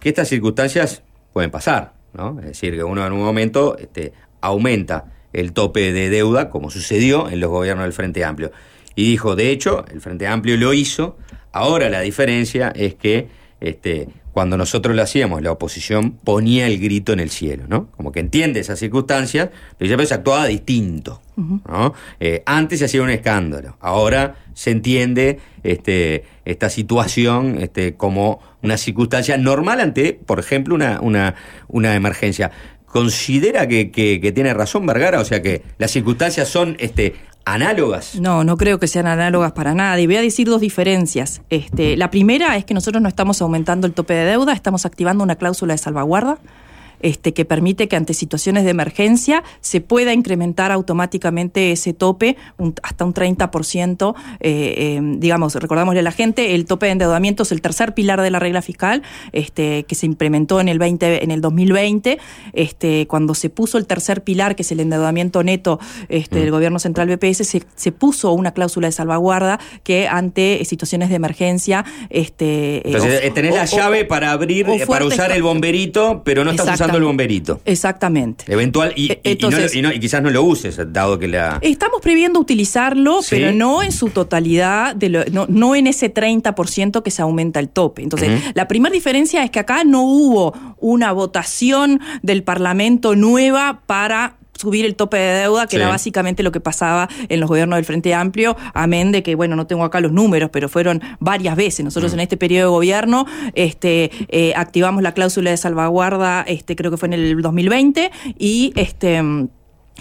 que estas circunstancias pueden pasar, ¿no? Es decir, que uno en un momento este, aumenta el tope de deuda, como sucedió en los gobiernos del Frente Amplio. Y dijo, de hecho, el Frente Amplio lo hizo, ahora la diferencia es que este, cuando nosotros lo hacíamos, la oposición ponía el grito en el cielo, ¿no? Como que entiende esas circunstancias, pero ya se actuaba distinto. ¿no? Eh, antes se hacía un escándalo, ahora se entiende este, esta situación este, como una circunstancia normal ante, por ejemplo, una, una, una emergencia. ¿Considera que, que- que tiene razón Vergara? O sea que las circunstancias son este, análogas. No, no creo que sean análogas para nada. Y voy a decir dos diferencias. Este, la primera es que nosotros no estamos aumentando el tope de deuda, estamos activando una cláusula de salvaguarda. Este, que permite que ante situaciones de emergencia se pueda incrementar automáticamente ese tope un- hasta un 30%. eh, eh, digamos, recordamosle a la gente, el tope de endeudamiento es el tercer pilar de la regla fiscal este, que se implementó en el, 20, en el 2020. Este, cuando se puso el tercer pilar, que es el endeudamiento neto este, del gobierno central BPS, se, se puso una cláusula de salvaguarda que ante eh, situaciones de emergencia... Este, eh, Entonces, eh, tenés la o- llave para abrir, para usar el bomberito, pero no estás usando el bomberito. Exactamente. Eventual, y, y- y no entonces- y no- quizás no lo uses, dado que la... Estamos previendo utilizarlo, Sí. pero no en su totalidad, de lo- no, no en ese 30% que se aumenta el tope. Entonces, la primera diferencia es que acá no hubo una votación del Parlamento nueva para subir el tope de deuda, que Sí. era básicamente lo que pasaba en los gobiernos del Frente Amplio, amén de que, bueno, no tengo acá los números, pero fueron varias veces. Nosotros Mm. en este periodo de gobierno este, eh, activamos la cláusula de salvaguarda, este, creo que fue en el 2020, y este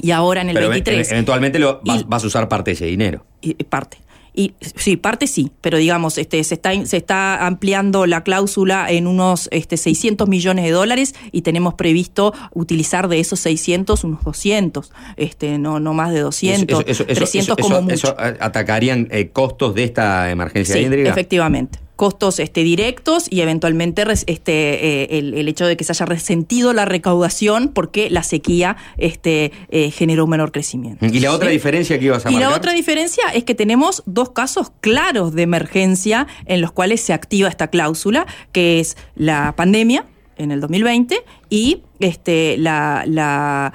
y ahora en el pero 23. e- eventualmente lo, vas, vas a usar parte de ese dinero. Y parte. Y sí, parte sí, pero digamos, este, se está se está ampliando la cláusula en unos este, 600 millones de dólares y tenemos previsto utilizar de esos 600 unos 200, este, no no más de 200, Eso- eso- eso- 300 eso- como mucho. eso, atacarían eh, costos de esta emergencia Sí, hídrica. efectivamente. Costos este, directos y eventualmente este, eh, el, el hecho de que se haya resentido la recaudación porque la sequía este, eh, generó un menor crecimiento. Y la otra diferencia que ibas a Y marcar. la otra diferencia es que tenemos dos casos claros de emergencia en los cuales se activa esta cláusula, que es la pandemia en el 2020 y este, la, la,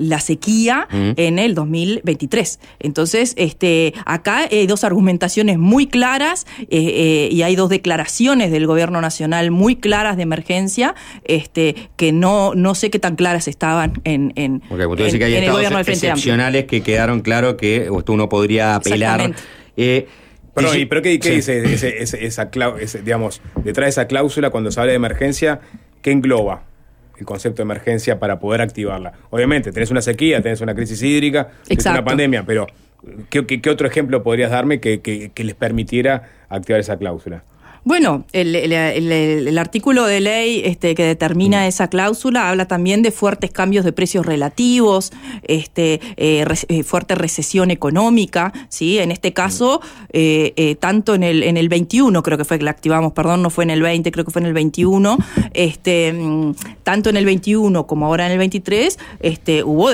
la sequía Mm. en el 2023. Entonces, este, acá hay dos argumentaciones muy claras eh, eh, y hay dos declaraciones del gobierno nacional muy claras de emergencia, este, que no, no sé qué tan claras estaban en, en, tú decís en- que hay en el estados gobierno del Frente Amplio. excepcionales que quedaron claro que uno podría apelar. Eh, Pero, ¿y pero qué, qué Sí. dice ese- ese- esa digamos, detrás de esa cláusula cuando se habla de emergencia, qué engloba el concepto de emergencia para poder activarla? Obviamente, tenés una sequía, tenés una crisis hídrica, tenés una pandemia, pero ¿qué, qué- qué otro ejemplo podrías darme que, que- que les permitiera activar esa cláusula? Bueno, el, el- el- el- el artículo de ley este, que Mm. determina esa cláusula habla también de fuertes cambios de precios relativos, este, eh, re- eh, fuerte recesión económica, ¿sí? En este caso, eh, eh, tanto en el, en el 21, creo que fue que la activamos, perdón, no fue en el 20, creo que fue en el 21, este, mm, tanto en el 21 como ahora en el 23, este, hubo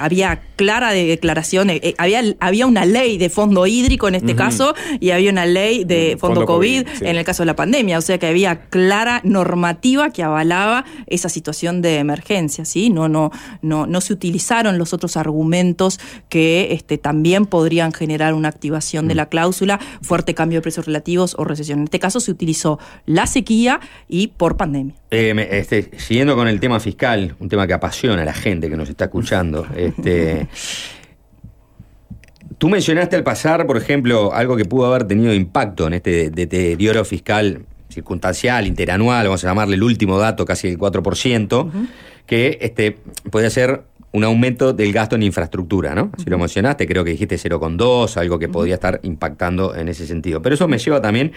había clara de declaración, eh, había, había una ley de fondo hídrico en este caso y había una ley de Mm, fondo, fondo COVID, COVID, sí. en el caso de la pandemia, o sea que había clara normativa que avalaba esa situación de emergencia, ¿sí? No, no, no, no se utilizaron los otros argumentos que este, también podrían generar una activación Mm. de la cláusula, fuerte cambio de precios relativos o recesión. En este caso se utilizó la sequía y por pandemia. Eh, este, siguiendo con el tema fiscal, un tema que apasiona a la gente que nos está escuchando. Este, tú mencionaste al pasar, por ejemplo, algo que pudo haber tenido impacto en este deterioro fiscal circunstancial, interanual, vamos a llamarle el último dato, casi el 4%, que este, puede ser un aumento del gasto en infraestructura, ¿no? Si lo mencionaste, creo que dijiste 0,2, algo que podía estar impactando en ese sentido. Pero eso me lleva también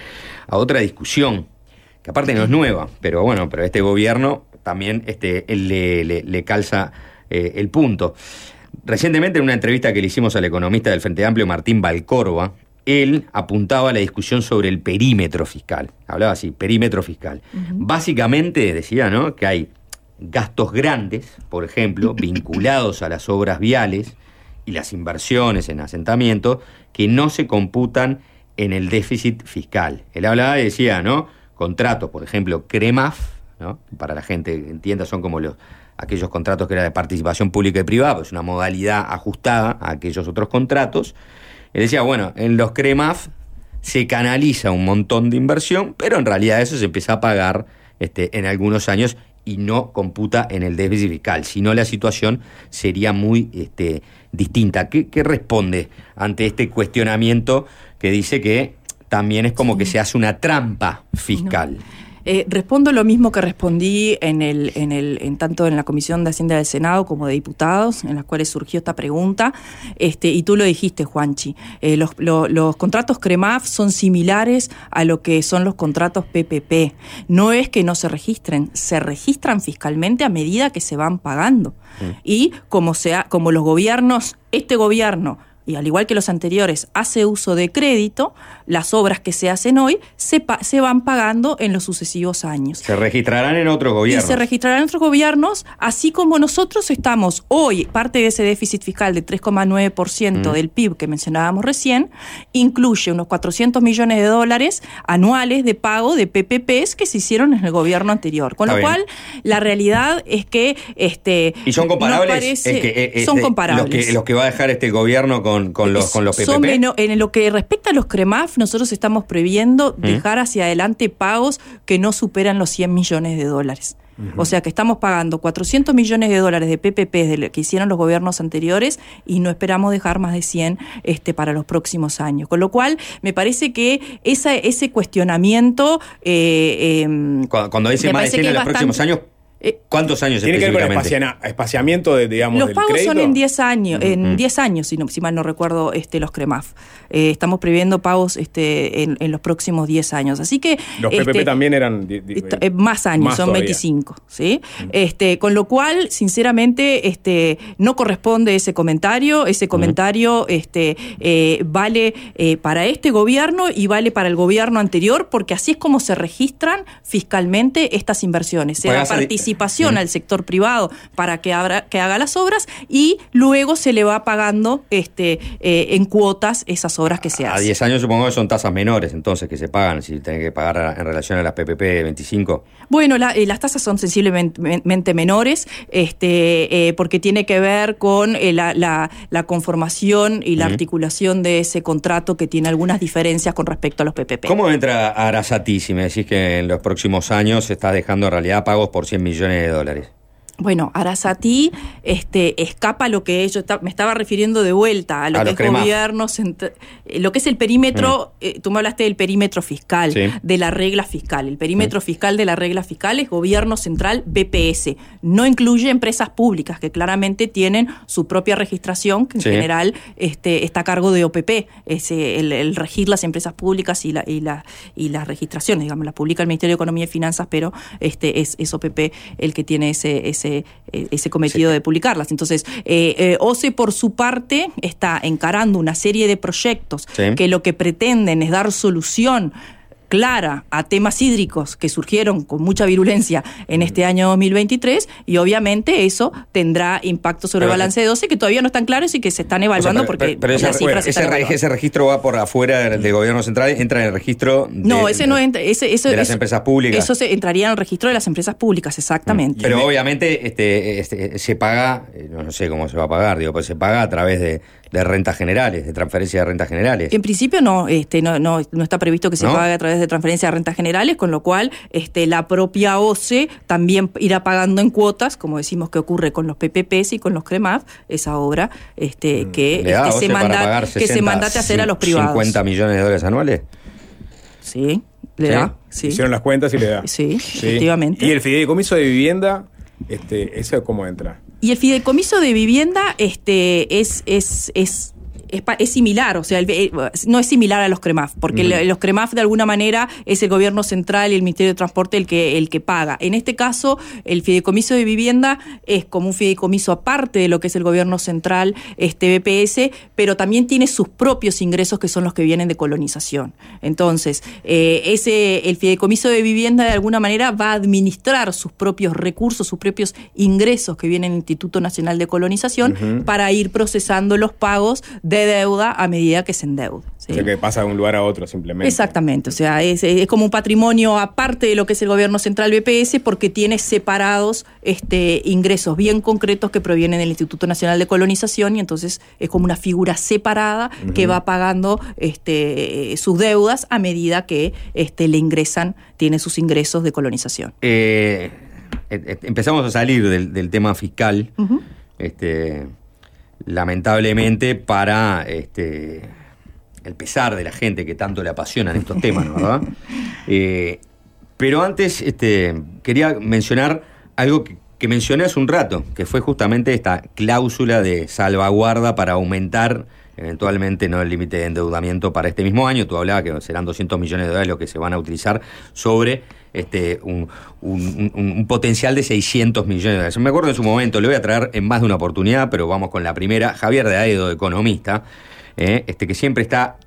a otra discusión, que aparte no es nueva, pero bueno, pero este gobierno también este, le, le- le calza eh, el punto. Recientemente en una entrevista que le hicimos al economista del Frente Amplio, Martín Valcorba, él apuntaba a la discusión sobre el perímetro fiscal. Hablaba así, perímetro fiscal. Básicamente decía, ¿no? Que hay gastos grandes, por ejemplo, vinculados a las obras viales y las inversiones en asentamiento, que no se computan en el déficit fiscal. Él hablaba y decía, ¿no? Contratos, por ejemplo, CREMAF, ¿no? Para la gente que entienda, son como los aquellos contratos que era de participación pública y privada, pues una modalidad ajustada a aquellos otros contratos. Él decía, bueno, en los CREMAF se canaliza un montón de inversión, pero en realidad eso se empieza a pagar este, en algunos años y no computa en el déficit fiscal. Si no, la situación sería muy este, distinta. ¿Qué, qué responde ante este cuestionamiento que dice que también es como que se hace una trampa fiscal? Eh, respondo lo mismo que respondí en el, en el, en tanto en la Comisión de Hacienda del Senado como de diputados, en las cuales surgió esta pregunta. Este, y tú lo dijiste, Juanchi. Eh, los, lo- los contratos CREMAF son similares a lo que son los contratos PPP. No es que no se registren, se registran fiscalmente a medida que se van pagando. Y como sea, como los gobiernos, este gobierno y al igual que los anteriores, hace uso de crédito, las obras que se hacen hoy se, pa- se van pagando en los sucesivos años. Se registrarán en otros gobiernos. Y se registrarán en otros gobiernos, así como nosotros estamos hoy, parte de ese déficit fiscal de 3,9% Mm. del PIB que mencionábamos recién, incluye unos 400 millones de dólares anuales de pago de PPPs que se hicieron en el gobierno anterior. Con Está lo bien. cual, la realidad es que... Este, ¿Y son comparables? parece- Es que, eh, eh, son comparables. Los que, los que va a dejar este gobierno con, con los, con los PPP. Son en lo que respecta a los CREMAF, nosotros estamos previendo ¿Mm? dejar hacia adelante pagos que no superan los 100 millones de dólares. O sea que estamos pagando 400 millones de dólares de PPP de lo que hicieron los gobiernos anteriores y no esperamos dejar más de 100 este, para los próximos años. Con lo cual, me parece que esa, ese cuestionamiento... eh, em, Cuando, cuando dice más de parece 100 que en los próximos bastante- años, ¿Cuántos años Tiene que ver con espaciana- espaciamiento de, digamos, Los del pagos son en 10 años, en 10 años, si, no- si mal no recuerdo, este, los CREMAF. Eh, estamos previendo pagos este, en, en los próximos 10 años. Así que. Los este, PPP también eran. eh, más años, Más son todavía. 25, ¿sí? Este, con lo cual, sinceramente, este, no corresponde ese comentario. Ese comentario este, eh, vale eh, para este gobierno y vale para el gobierno anterior, porque así es como se registran fiscalmente estas inversiones. Se da hacer- participación al sector privado para que, abra- que haga las obras y luego se le va pagando este, eh, en cuotas esas obras que se A hacen. 10 años supongo que son tasas menores, entonces, que se pagan, si tienen que pagar a- en relación a las PPP 25. Bueno, la- eh, las tasas son sensiblemente menores, este, eh, porque tiene que ver con la, la- la conformación y la articulación de ese contrato que tiene algunas diferencias con respecto a los PPP. ¿Cómo entra Arasati si me decís que en los próximos años se está dejando en realidad pagos por 100 millones de dólares? Bueno, Arasati este, escapa lo que yo esta- me estaba refiriendo de vuelta, a lo A que los es gobierno, eh, lo que es el perímetro, eh, tú me hablaste del perímetro fiscal, Sí. de la regla fiscal. El perímetro fiscal de la regla fiscal es gobierno central BPS. No incluye empresas públicas que claramente tienen su propia registración, que en Sí. general este, está a cargo de OPP, es el, el regir las empresas públicas y, la, y, la, y las registraciones, digamos, las publica el Ministerio de Economía y Finanzas, pero este es, es OPP el que tiene ese, ese, eh, ese cometido de publicarlas. Entonces, eh, eh, OCE por su parte está encarando una serie de proyectos Sí. que lo que pretenden es dar solución clara a temas hídricos que surgieron con mucha virulencia en este año 2023 y obviamente eso tendrá impacto sobre el balance de 12 que todavía no están claros y que se están O sea, evaluando pero- porque pero, pero ese, las cifras se ese están registro va por afuera del, gobierno central, entra en el registro de, No, ese no entra. Ese, eso, de las eso- empresas públicas. Eso se entraría en el registro de las empresas públicas, exactamente. Pero obviamente este, este, se paga, eh, no, no sé cómo se va a pagar, digo, pues se paga a través de, de rentas generales, de transferencia de rentas generales. En principio no, este, no, no, no está previsto que se ¿No? pague a través de transferencia de rentas generales, con lo cual este, la propia OCE también irá pagando en cuotas, como decimos que ocurre con los PPPs y con los CREMAF, esa obra este, que, ¿Le da este, se para manda, que se 60, mandate a hacer a los privados. 50 millones de dólares anuales? Sí, le ¿Sí? da. Sí. Hicieron las cuentas y le da. Sí, efectivamente. Y el fideicomiso de vivienda, este, ¿eso cómo entra? Y el fideicomiso de vivienda este, es, es, es, es, es similar, o sea, el- no es similar a los CREMAF, porque los CREMAF de alguna manera es el gobierno central y el Ministerio de Transporte el que, el que paga. En este caso, el fideicomiso de vivienda es como un fideicomiso aparte de lo que es el gobierno central, este BPS, pero también tiene sus propios ingresos que son los que vienen de colonización. Entonces, eh, ese, el fideicomiso de vivienda de alguna manera va a administrar sus propios recursos, sus propios ingresos que vienen del Instituto Nacional de Colonización para ir procesando los pagos de deuda a medida que se endeuda. ¿sí? O sea, que pasa de un lugar a otro simplemente. Exactamente, o sea, es, es como un patrimonio aparte de lo que es el gobierno central BPS porque tiene separados este, ingresos bien concretos que provienen del Instituto Nacional de Colonización y entonces es como una figura separada que va pagando este, sus deudas a medida que este, le ingresan, tiene sus ingresos de colonización. Eh, eh, eh, empezamos a salir del, del tema fiscal, este, lamentablemente para este, el pesar de la gente que tanto le apasionan estos temas, ¿no, ¿verdad? Eh, pero antes este, quería mencionar algo que, que mencioné hace un rato, que fue justamente esta cláusula de salvaguarda para aumentar eventualmente no el límite de endeudamiento para este mismo año. Tú hablabas que serán 200 millones de dólares los que se van a utilizar sobre este un, un- un- un potencial de 600 millones de dólares. Me acuerdo en su momento, le voy a traer en más de una oportunidad, pero vamos con la primera. Javier de Aedo, economista, eh, este, que siempre está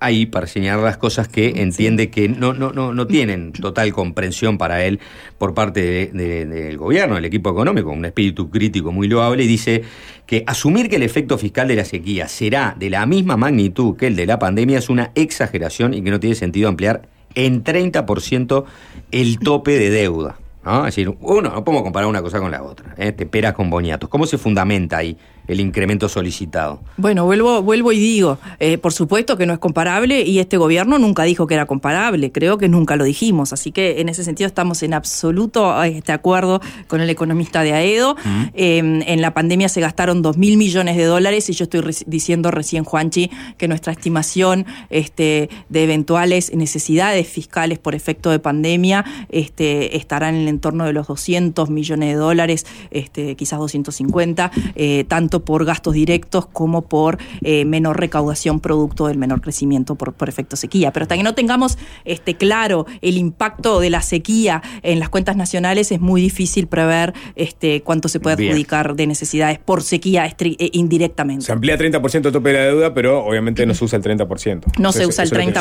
ahí para señalar las cosas que entiende que no, no, no, no tienen total comprensión para él por parte de- de- del gobierno, del equipo económico, un espíritu crítico muy loable, y dice que asumir que el efecto fiscal de la sequía será de la misma magnitud que el de la pandemia es una exageración y que no tiene sentido ampliar en 30% el tope de deuda. Es decir, uno, no podemos comparar una cosa con la otra, ¿eh? te peras con boniatos. ¿Cómo se fundamenta ahí el incremento solicitado. Bueno, vuelvo, vuelvo y digo, eh, por supuesto que no es comparable y este gobierno nunca dijo que era comparable, creo que nunca lo dijimos, así que en ese sentido estamos en absoluto de acuerdo con el economista de AEDO. Eh, en la pandemia se gastaron 2 mil millones de dólares y yo estoy re- diciendo recién, Juanchi, que nuestra estimación este, de eventuales necesidades fiscales por efecto de pandemia este, estará en el entorno de los 200 millones de dólares, este, quizás 250, eh, tanto por gastos directos como por eh, menor recaudación producto del menor crecimiento por, por efecto sequía. Pero hasta que no tengamos este, claro el impacto de la sequía en las cuentas nacionales, es muy difícil prever este, cuánto se puede Bien. adjudicar de necesidades por sequía eh, indirectamente. Se amplía 30% el tope de la deuda, pero obviamente no se usa el 30%. No Eso se usa el eso es lo que-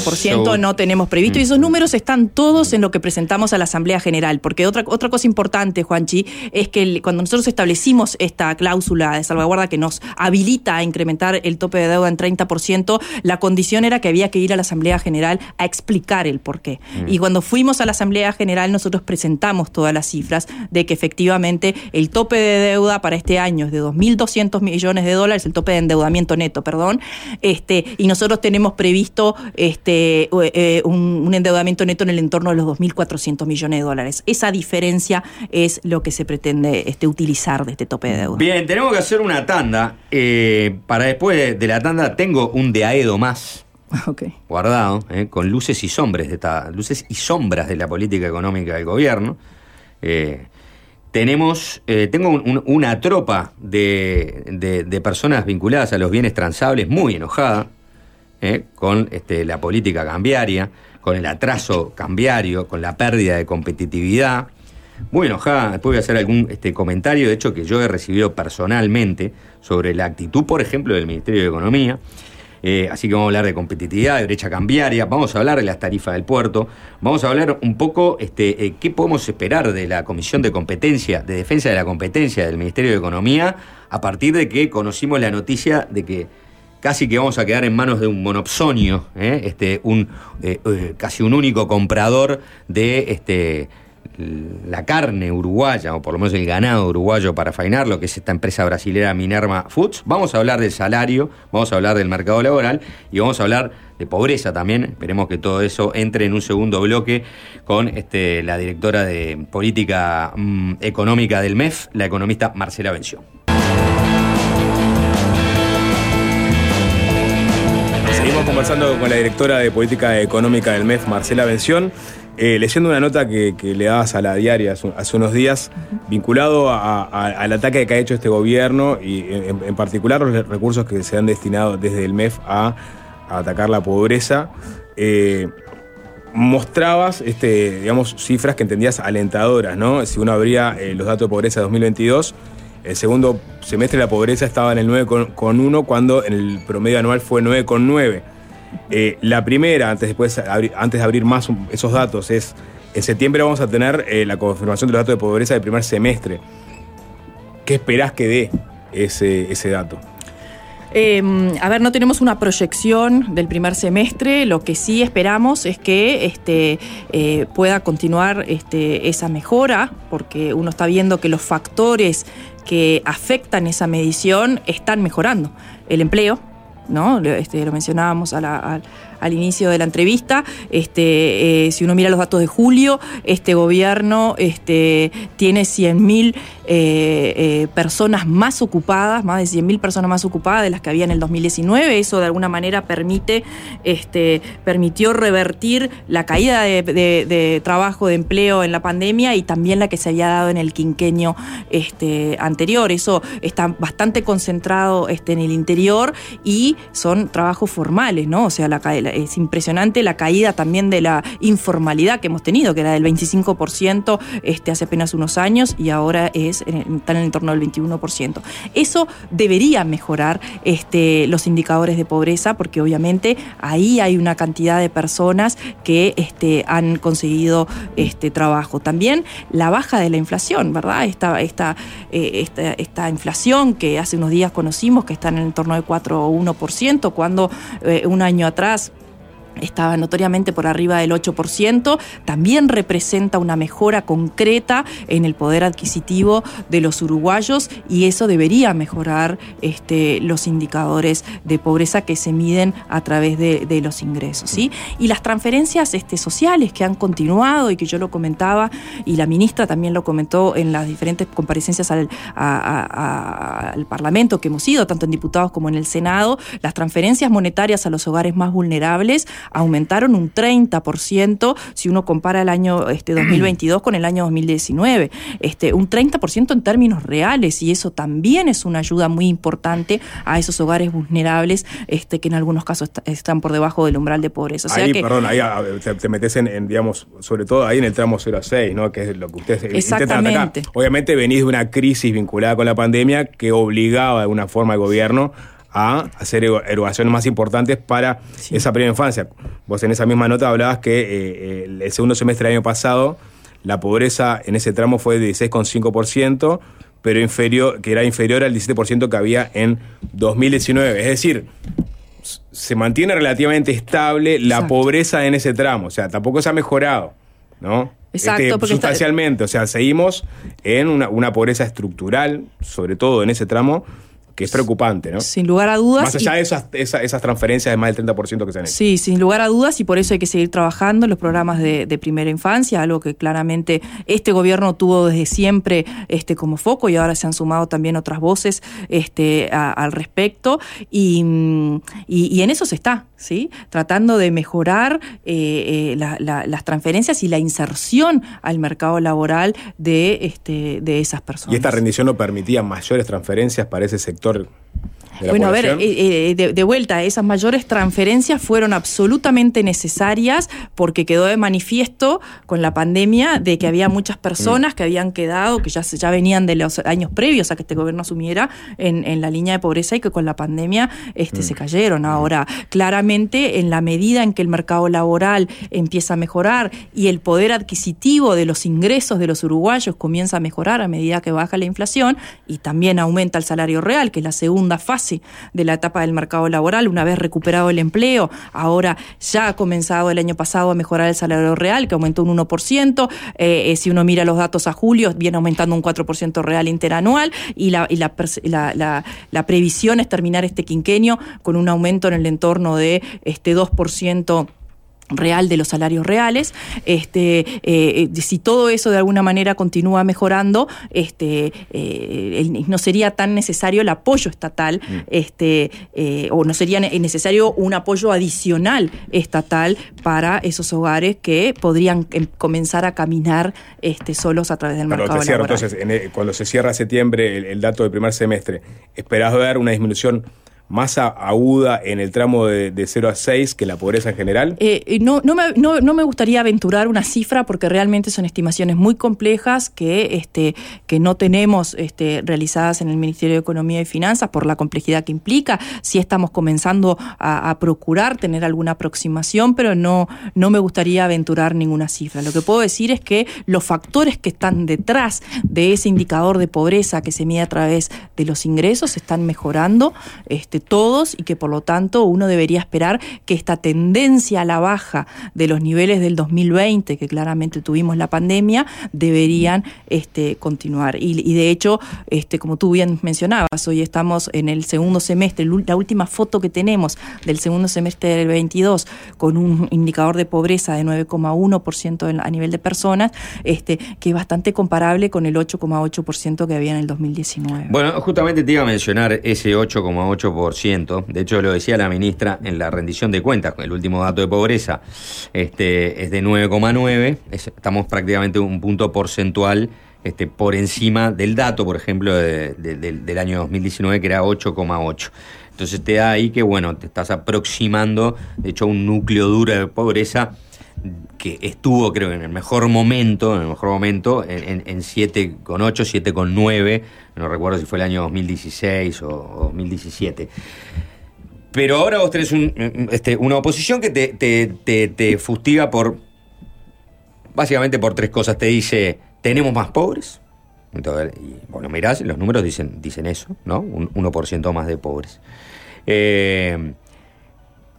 30%, no tenemos previsto. Y esos números están todos en lo que presentamos a la Asamblea General. Porque otra, otra cosa importante, Juanchi, es que el- cuando nosotros establecimos esta cláusula de salvaguarda que nos habilita a incrementar el tope de deuda en 30%, la condición era que había que ir a la Asamblea General a explicar el porqué. Mm. Y cuando fuimos a la Asamblea General, nosotros presentamos todas las cifras de que efectivamente el tope de deuda para este año es de 2.200 millones de dólares, el tope de endeudamiento neto, perdón, este, y nosotros tenemos previsto este, eh, un, un endeudamiento neto en el entorno de los 2.400 millones de dólares. Esa diferencia es lo que se pretende este, utilizar de este tope de deuda. Bien, tenemos que hacer una tanda. eh, para después de, de la tanda tengo un de Aedo más. Guardado, eh, con luces y sombras de esta, luces y sombras de la política económica del gobierno. Eh, tenemos, tengo un- un- una tropa de, de- de personas vinculadas a los bienes transables muy enojada con este, la política cambiaria, con el atraso cambiario, con la pérdida de competitividad. Muy enojada, después voy a hacer algún este, comentario, de hecho, que yo he recibido personalmente sobre la actitud, por ejemplo, del Ministerio de Economía. Eh, así que vamos a hablar de competitividad, de brecha cambiaria, vamos a hablar de las tarifas del puerto, vamos a hablar un poco este, eh, qué podemos esperar de la Comisión de Competencia, de Defensa de la Competencia del Ministerio de Economía, a partir de que conocimos la noticia de que casi que vamos a quedar en manos de un monopsonio, ¿eh? este, un, casi un único comprador de este, la carne uruguaya, o por lo menos el ganado uruguayo para faenarlo, que es esta empresa brasilera Minerva Foods. Vamos a hablar del salario, vamos a hablar del mercado laboral y vamos a hablar de pobreza también. Esperemos que todo eso entre en un segundo bloque con este, la directora de política mm, económica del MEF, la economista Marcela Bención. Seguimos conversando con la directora de Política Económica del MEF, Marcela Bención, eh, leyendo una nota que, que le dabas a la diaria hace, hace unos días, vinculado a- a- al ataque que ha hecho este gobierno y en, en particular los recursos que se han destinado desde el MEF a, a atacar la pobreza. Eh, mostrabas este, digamos, cifras que entendías alentadoras, ¿no? Si uno abría eh, los datos de pobreza de 2022, el segundo semestre la pobreza estaba en el 9,1 cuando en el promedio anual fue 9,9. Eh, la primera, antes, después, antes de abrir más esos datos, es en septiembre vamos a tener eh, la confirmación de los datos de pobreza del primer semestre. ¿Qué esperás que dé ese, ese dato? Eh, a ver, no tenemos una proyección del primer semestre. Lo que sí esperamos es que este, eh, pueda continuar este, esa mejora, porque uno está viendo que los factores que afectan esa medición están mejorando. El empleo, ¿no? Este, lo mencionábamos a al inicio de la entrevista. Este, eh, si uno mira los datos de julio, este gobierno este, tiene 100.000 eh, eh, personas más ocupadas, más de 100.000 personas más ocupadas de las que había en el 2019. Eso de alguna manera permite, este, permitió revertir la caída de, trabajo, de empleo en la pandemia y también la que se había dado en el quinquenio este, anterior. Eso está bastante concentrado este, en el interior y son trabajos formales, ¿no? O sea, es impresionante la caída también de la informalidad que hemos tenido, que era del 25% este, hace apenas unos años y ahora es en, está en el entorno del 21%. Eso debería mejorar este, los indicadores de pobreza porque obviamente ahí hay una cantidad de personas que este, han conseguido este, trabajo. También la baja de la inflación, ¿verdad? Esta, esta, eh, esta, inflación que hace unos días conocimos que está en el entorno de 4 o 1%, cuando eh, un año atrás estaba notoriamente por arriba del 8%, también representa una mejora concreta en el poder adquisitivo de los uruguayos y eso debería mejorar este, los indicadores de pobreza que se miden a través de, los ingresos. Y las transferencias este, sociales que han continuado y que yo lo comentaba y la ministra también lo comentó en las diferentes comparecencias al Parlamento que hemos ido, tanto en diputados como en el Senado, las transferencias monetarias a los hogares más vulnerables aumentaron un 30% si uno compara el año este, 2022 con el año 2019. Este, un 30% en términos reales y eso también es una ayuda muy importante a esos hogares vulnerables este, que en algunos casos est- están por debajo del umbral de pobreza. O sea ahí, que, perdón, ahí te, te metes en, en, digamos, sobre todo ahí en el tramo 0 a 6, ¿no? Que es lo que ustedes intentan atacar. Exactamente. Obviamente venís de una crisis vinculada con la pandemia que obligaba de alguna forma al gobierno a hacer ero- erogaciones más importantes para esa primera infancia. Vos en esa misma nota hablabas que eh, el, el segundo semestre del año pasado la pobreza en ese tramo fue de 16,5%, pero inferior, que era inferior al 17% que había en 2019. Es decir, se mantiene relativamente estable la Exacto. pobreza en ese tramo. O sea, tampoco se ha mejorado, ¿no? Exacto, Este, porque está- sustancialmente. O sea, seguimos en una, una pobreza estructural, sobre todo en ese tramo, que es preocupante, ¿no? sin lugar a dudas. Más y- allá de esas, esa- esas transferencias de más del 30% que se han hecho. Sí, sin lugar a dudas, y por eso hay que seguir trabajando en los programas de, de primera infancia, algo que claramente este gobierno tuvo desde siempre este, como foco y ahora se han sumado también otras voces este, a- al respecto. Y, mm, y- y en eso se está, ¿sí? Tratando de mejorar eh, eh, la- la- las transferencias y la inserción al mercado laboral de, este, de esas personas. Y esta rendición no permitía mayores transferencias para ese sector de la Bueno, a ver, eh, eh, de, de vuelta, esas mayores transferencias fueron absolutamente necesarias porque quedó de manifiesto con la pandemia de que había muchas personas que habían quedado, que ya, ya venían de los años previos a que este gobierno asumiera en, en la línea de pobreza y que con la pandemia este, se cayeron. Ahora, claramente, en la medida en que el mercado laboral empieza a mejorar y el poder adquisitivo de los ingresos de los uruguayos comienza a mejorar a medida que baja la inflación y también aumenta el salario real, que es la segunda fase de la etapa del mercado laboral, una vez recuperado el empleo, ahora ya ha comenzado el año pasado a mejorar el salario real, que aumentó un 1%, eh, eh, si uno mira los datos a julio, viene aumentando un 4% real interanual y, la, la- la- la previsión es terminar este quinquenio con un aumento en el entorno de este 2% real de los salarios reales. Este, eh, si todo eso de alguna manera continúa mejorando, este, eh, no sería tan necesario el apoyo estatal, este, eh, o no sería ne- necesario un apoyo adicional estatal para esos hogares que podrían em, comenzar a caminar este, solos a través del Pero mercado te cierro, laboral. entonces, en el- cuando se cierra septiembre el, el dato del primer semestre, ¿esperás ver una disminución más aguda en el tramo de, de 0 a 6 que la pobreza en general? Eh, no, no, me, no, no me gustaría aventurar una cifra porque realmente son estimaciones muy complejas que, este, que no tenemos este, realizadas en el Ministerio de Economía y Finanzas por la complejidad que implica. Sí estamos comenzando a, a procurar tener alguna aproximación, pero no, no me gustaría aventurar ninguna cifra. Lo que puedo decir es que los factores que están detrás de ese indicador de pobreza que se mide a través de los ingresos están mejorando este, todos y que por lo tanto uno debería esperar que esta tendencia a la baja de los niveles del 2020, que claramente tuvimos la pandemia, deberían este, continuar. Y, de hecho, este, como tú bien mencionabas, hoy estamos en el segundo semestre, la última foto que tenemos del segundo semestre del 22 con un indicador de pobreza de 9,1% en- a nivel de personas, este, que es bastante comparable con el 8,8% que había en el 2019. Bueno, justamente te iba a mencionar ese 8,8%. De hecho, lo decía la ministra en la rendición de cuentas. El último dato de pobreza este, es de 9,9. Es- Estamos prácticamente un punto porcentual este, por encima del dato, por ejemplo, de- de- del- año 2019, que era 8,8. Entonces te da ahí que, bueno, te estás aproximando, de hecho, un núcleo duro de pobreza que estuvo, creo, en el mejor momento, en el mejor momento, en, en, en 7,8, 7,9, no recuerdo si fue el año 2016 o, o 2017. Pero ahora vos tenés este, una oposición que te, te, te, te fustiga por, básicamente por tres cosas. Te dice, tenemos más pobres. Entonces, y, bueno, mirás, los números dicen, dicen eso, ¿no? Un 1% más de pobres. Eh,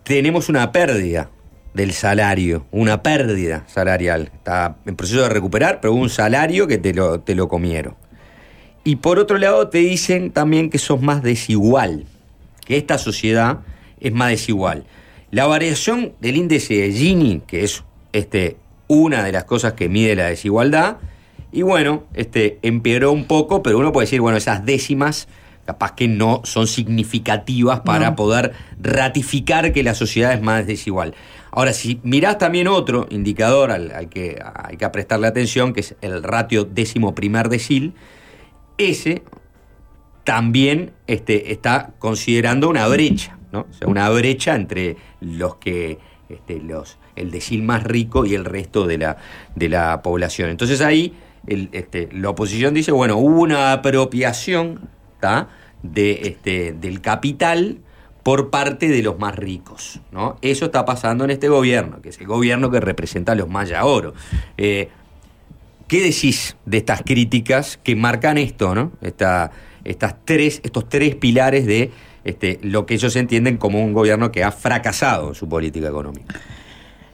tenemos una pérdida del salario, una pérdida salarial. Está en proceso de recuperar, pero un salario que te lo, te lo comieron. Y por otro lado te dicen también que sos más desigual, que esta sociedad es más desigual. La variación del índice de Gini, que es este, una de las cosas que mide la desigualdad, y bueno, este, empeoró un poco, pero uno puede decir, bueno, esas décimas capaz que no son significativas para No. poder ratificar que la sociedad es más desigual. Ahora, si mirás también otro indicador al, que hay que prestarle atención, que es el ratio décimo primer decil, ese también este, está considerando una brecha, ¿no? O sea, una brecha entre los que este, los, el decil más rico y el resto de la, de la población. Entonces ahí el, este, la oposición dice, bueno, hubo una apropiación de, este, del capital por parte de los más ricos. ¿no? Eso está pasando en este gobierno, que es el gobierno que representa a los maya oro. Eh, ¿Qué decís de estas críticas que marcan esto, ¿no? Esta, estas tres, estos tres pilares de este, lo que ellos entienden como un gobierno que ha fracasado en su política económica.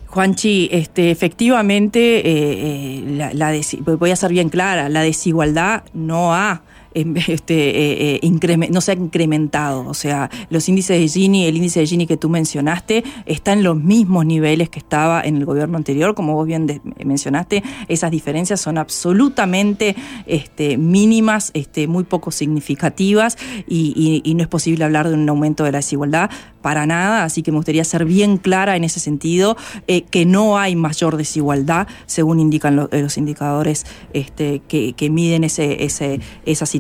Juanchi, este, efectivamente, eh, eh, la- voy a ser bien clara, la desigualdad no ha este, eh, eh, no se ha incrementado. O sea, los índices de Gini, el índice de Gini que tú mencionaste, está en los mismos niveles que estaba en el gobierno anterior. Como vos bien de- mencionaste, esas diferencias son absolutamente este, mínimas, este, muy poco significativas y, no es posible hablar de un aumento de la desigualdad para nada. Así que me gustaría ser bien clara en ese sentido, eh, que no hay mayor desigualdad, según indican lo- eh, los indicadores que, miden esa situación.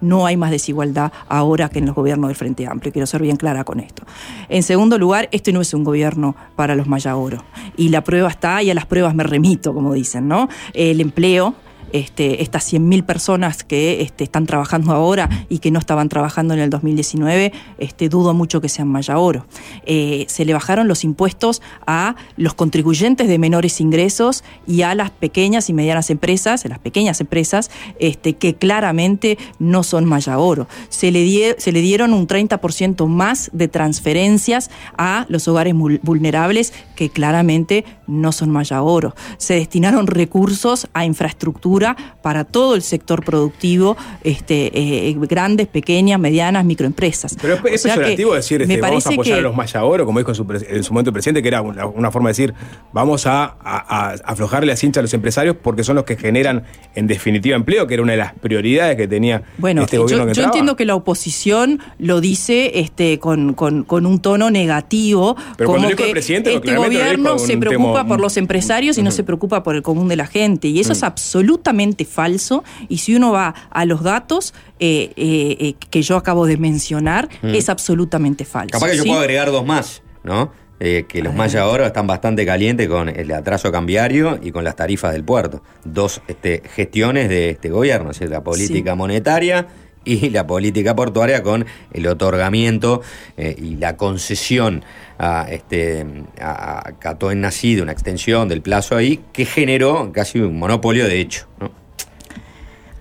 No hay más desigualdad ahora que en los gobiernos del Frente Amplio. Quiero ser bien clara con esto. En segundo lugar, este no es un gobierno para los Mayagoro. Y la prueba está, y a las pruebas me remito, como dicen, ¿no? El empleo. Este, estas 100.000 personas que este, están trabajando ahora y que no estaban trabajando en el 2019, este, dudo mucho que sean Maya Oro. Eh, se le bajaron los impuestos a los contribuyentes de menores ingresos y a las pequeñas y medianas empresas, a las pequeñas empresas, este, que claramente no son Maya Oro. Se le, se le dieron un 30% más de transferencias a los hogares vulnerables que claramente no son Maya Oro. Se destinaron recursos a infraestructura para todo el sector productivo, este, eh, grandes, pequeñas, medianas, microempresas. Pero es, es O sea que peyorativo decir, me este, vamos a apoyar que- a los Maya Oro, como dijo en su, pres- en su momento el presidente, que era una, una forma de decir, vamos a, a- a aflojarle la cincha a los empresarios porque son los que generan, en definitiva, empleo, que era una de las prioridades que tenía Bueno, este yo, gobierno que yo entraba. entiendo que la oposición lo dice este, con, con- con un tono negativo, Pero como que el presidente, este gobierno se preocupa por los empresarios y no se preocupa por el común de la gente. Y eso es absolutamente falso. Y si uno va a los datos eh, eh, eh, que yo acabo de mencionar, Mm. es absolutamente falso. Capaz que yo puedo agregar dos más, ¿no? Eh, que los Maya Oro están bastante calientes con el atraso cambiario y con las tarifas del puerto. Dos este, gestiones de este gobierno, es decir, la política Sí. monetaria y la política portuaria con el otorgamiento eh, y la concesión a, este, a, Catoen Nací de una extensión del plazo ahí que generó casi un monopolio de hecho. ¿no?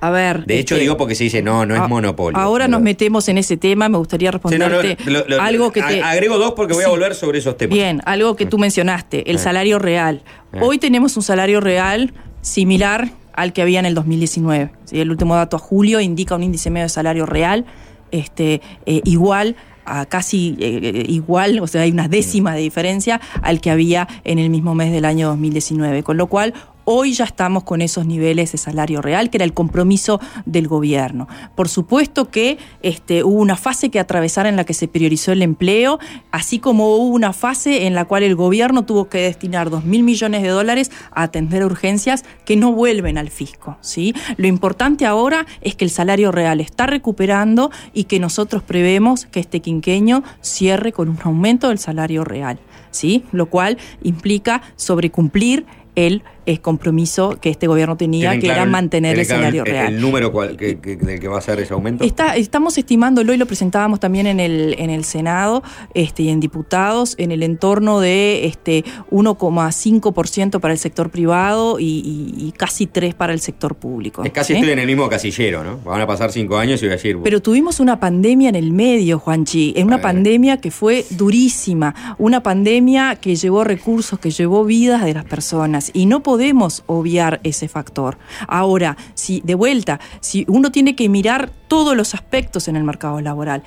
A ver. De hecho, este, digo porque se dice, no, no es a- monopolio. Ahora nos metemos en ese tema. Me gustaría Sí, no, no, responderte lo- lo- algo que te. Agrego dos porque voy a volver sobre esos temas. Bien, algo que tú mencionaste, el Eh. salario real. Eh. Hoy tenemos un salario real similar al que había en el 2019. ¿sí? El último dato a julio indica un índice medio de salario real este, eh, igual a casi eh, igual, o sea, hay una décima de diferencia al que había en el mismo mes del año 2019. Con lo cual, Hoy ya estamos con esos niveles de salario real, que era el compromiso del gobierno. Por supuesto que este, hubo una fase que atravesar en la que se priorizó el empleo, así como hubo una fase en la cual el gobierno tuvo que destinar 2 mil millones de dólares a atender urgencias que no vuelven al fisco. ¿sí? Lo importante ahora es que el salario real está recuperando y que nosotros prevemos que este quinqueño cierre con un aumento del salario real. ¿sí? Lo cual implica sobrecumplir el eh, compromiso que este gobierno tenía, ¿Tienen que claro era mantener el salario el, real. El número cual- que, que- del que va a ser ese aumento. Está- estamos estimándolo y lo presentábamos también en el, en el Senado este, y en diputados en el entorno de este, 1,5% para el sector privado y, y- y casi 3% para el sector público. es casi ¿sí? estoy en el mismo casillero, ¿no? Van a pasar cinco años y voy a decir. Pero tuvimos una pandemia en el medio, Juanchi, en una Bueno. pandemia que fue durísima, una pandemia que llevó recursos, que llevó vidas de las personas y no podemos obviar ese factor. Ahora, si de vuelta, si uno tiene que mirar todos los aspectos en el mercado laboral,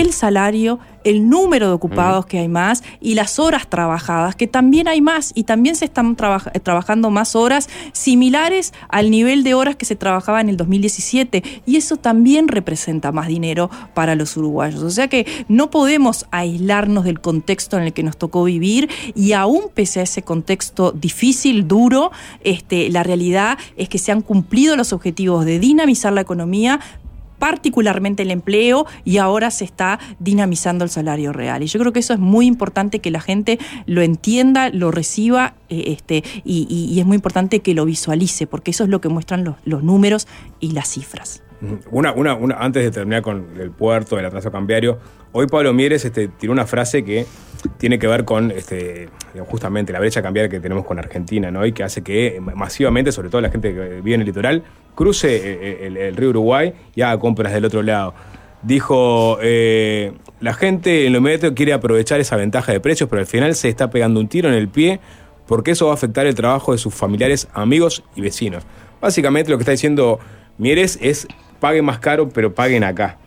el salario, el número de ocupados que hay más y las horas trabajadas, que también hay más y también se están eh, trabajando más horas similares al nivel de horas que se trabajaba en el 2017 y eso también representa más dinero para los uruguayos. O sea que no podemos aislarnos del contexto en el que nos tocó vivir y aún pese a ese contexto difícil, duro, este, la realidad es que se han cumplido los objetivos de dinamizar la economía, particularmente el empleo y ahora se está dinamizando el salario real. Y yo creo que eso es muy importante que la gente lo entienda, lo reciba eh, este, y, es muy importante que lo visualice, porque eso es lo que muestran los, los números y las cifras. Una, una, una, antes de terminar con el puerto, el atraso cambiario, hoy Pablo Mieres este, tiró una frase que tiene que ver con este, justamente la brecha cambiaria que tenemos con Argentina, ¿no? Y que hace que eh, masivamente, sobre todo la gente que vive en el litoral, cruce eh, el, el río Uruguay y haga compras del otro lado. Dijo, eh, la gente en lo inmediato quiere aprovechar esa ventaja de precios, pero al final se está pegando un tiro en el pie porque eso va a afectar el trabajo de sus familiares, amigos y vecinos. Básicamente lo que está diciendo Mieres es paguen más caro, pero paguen acá.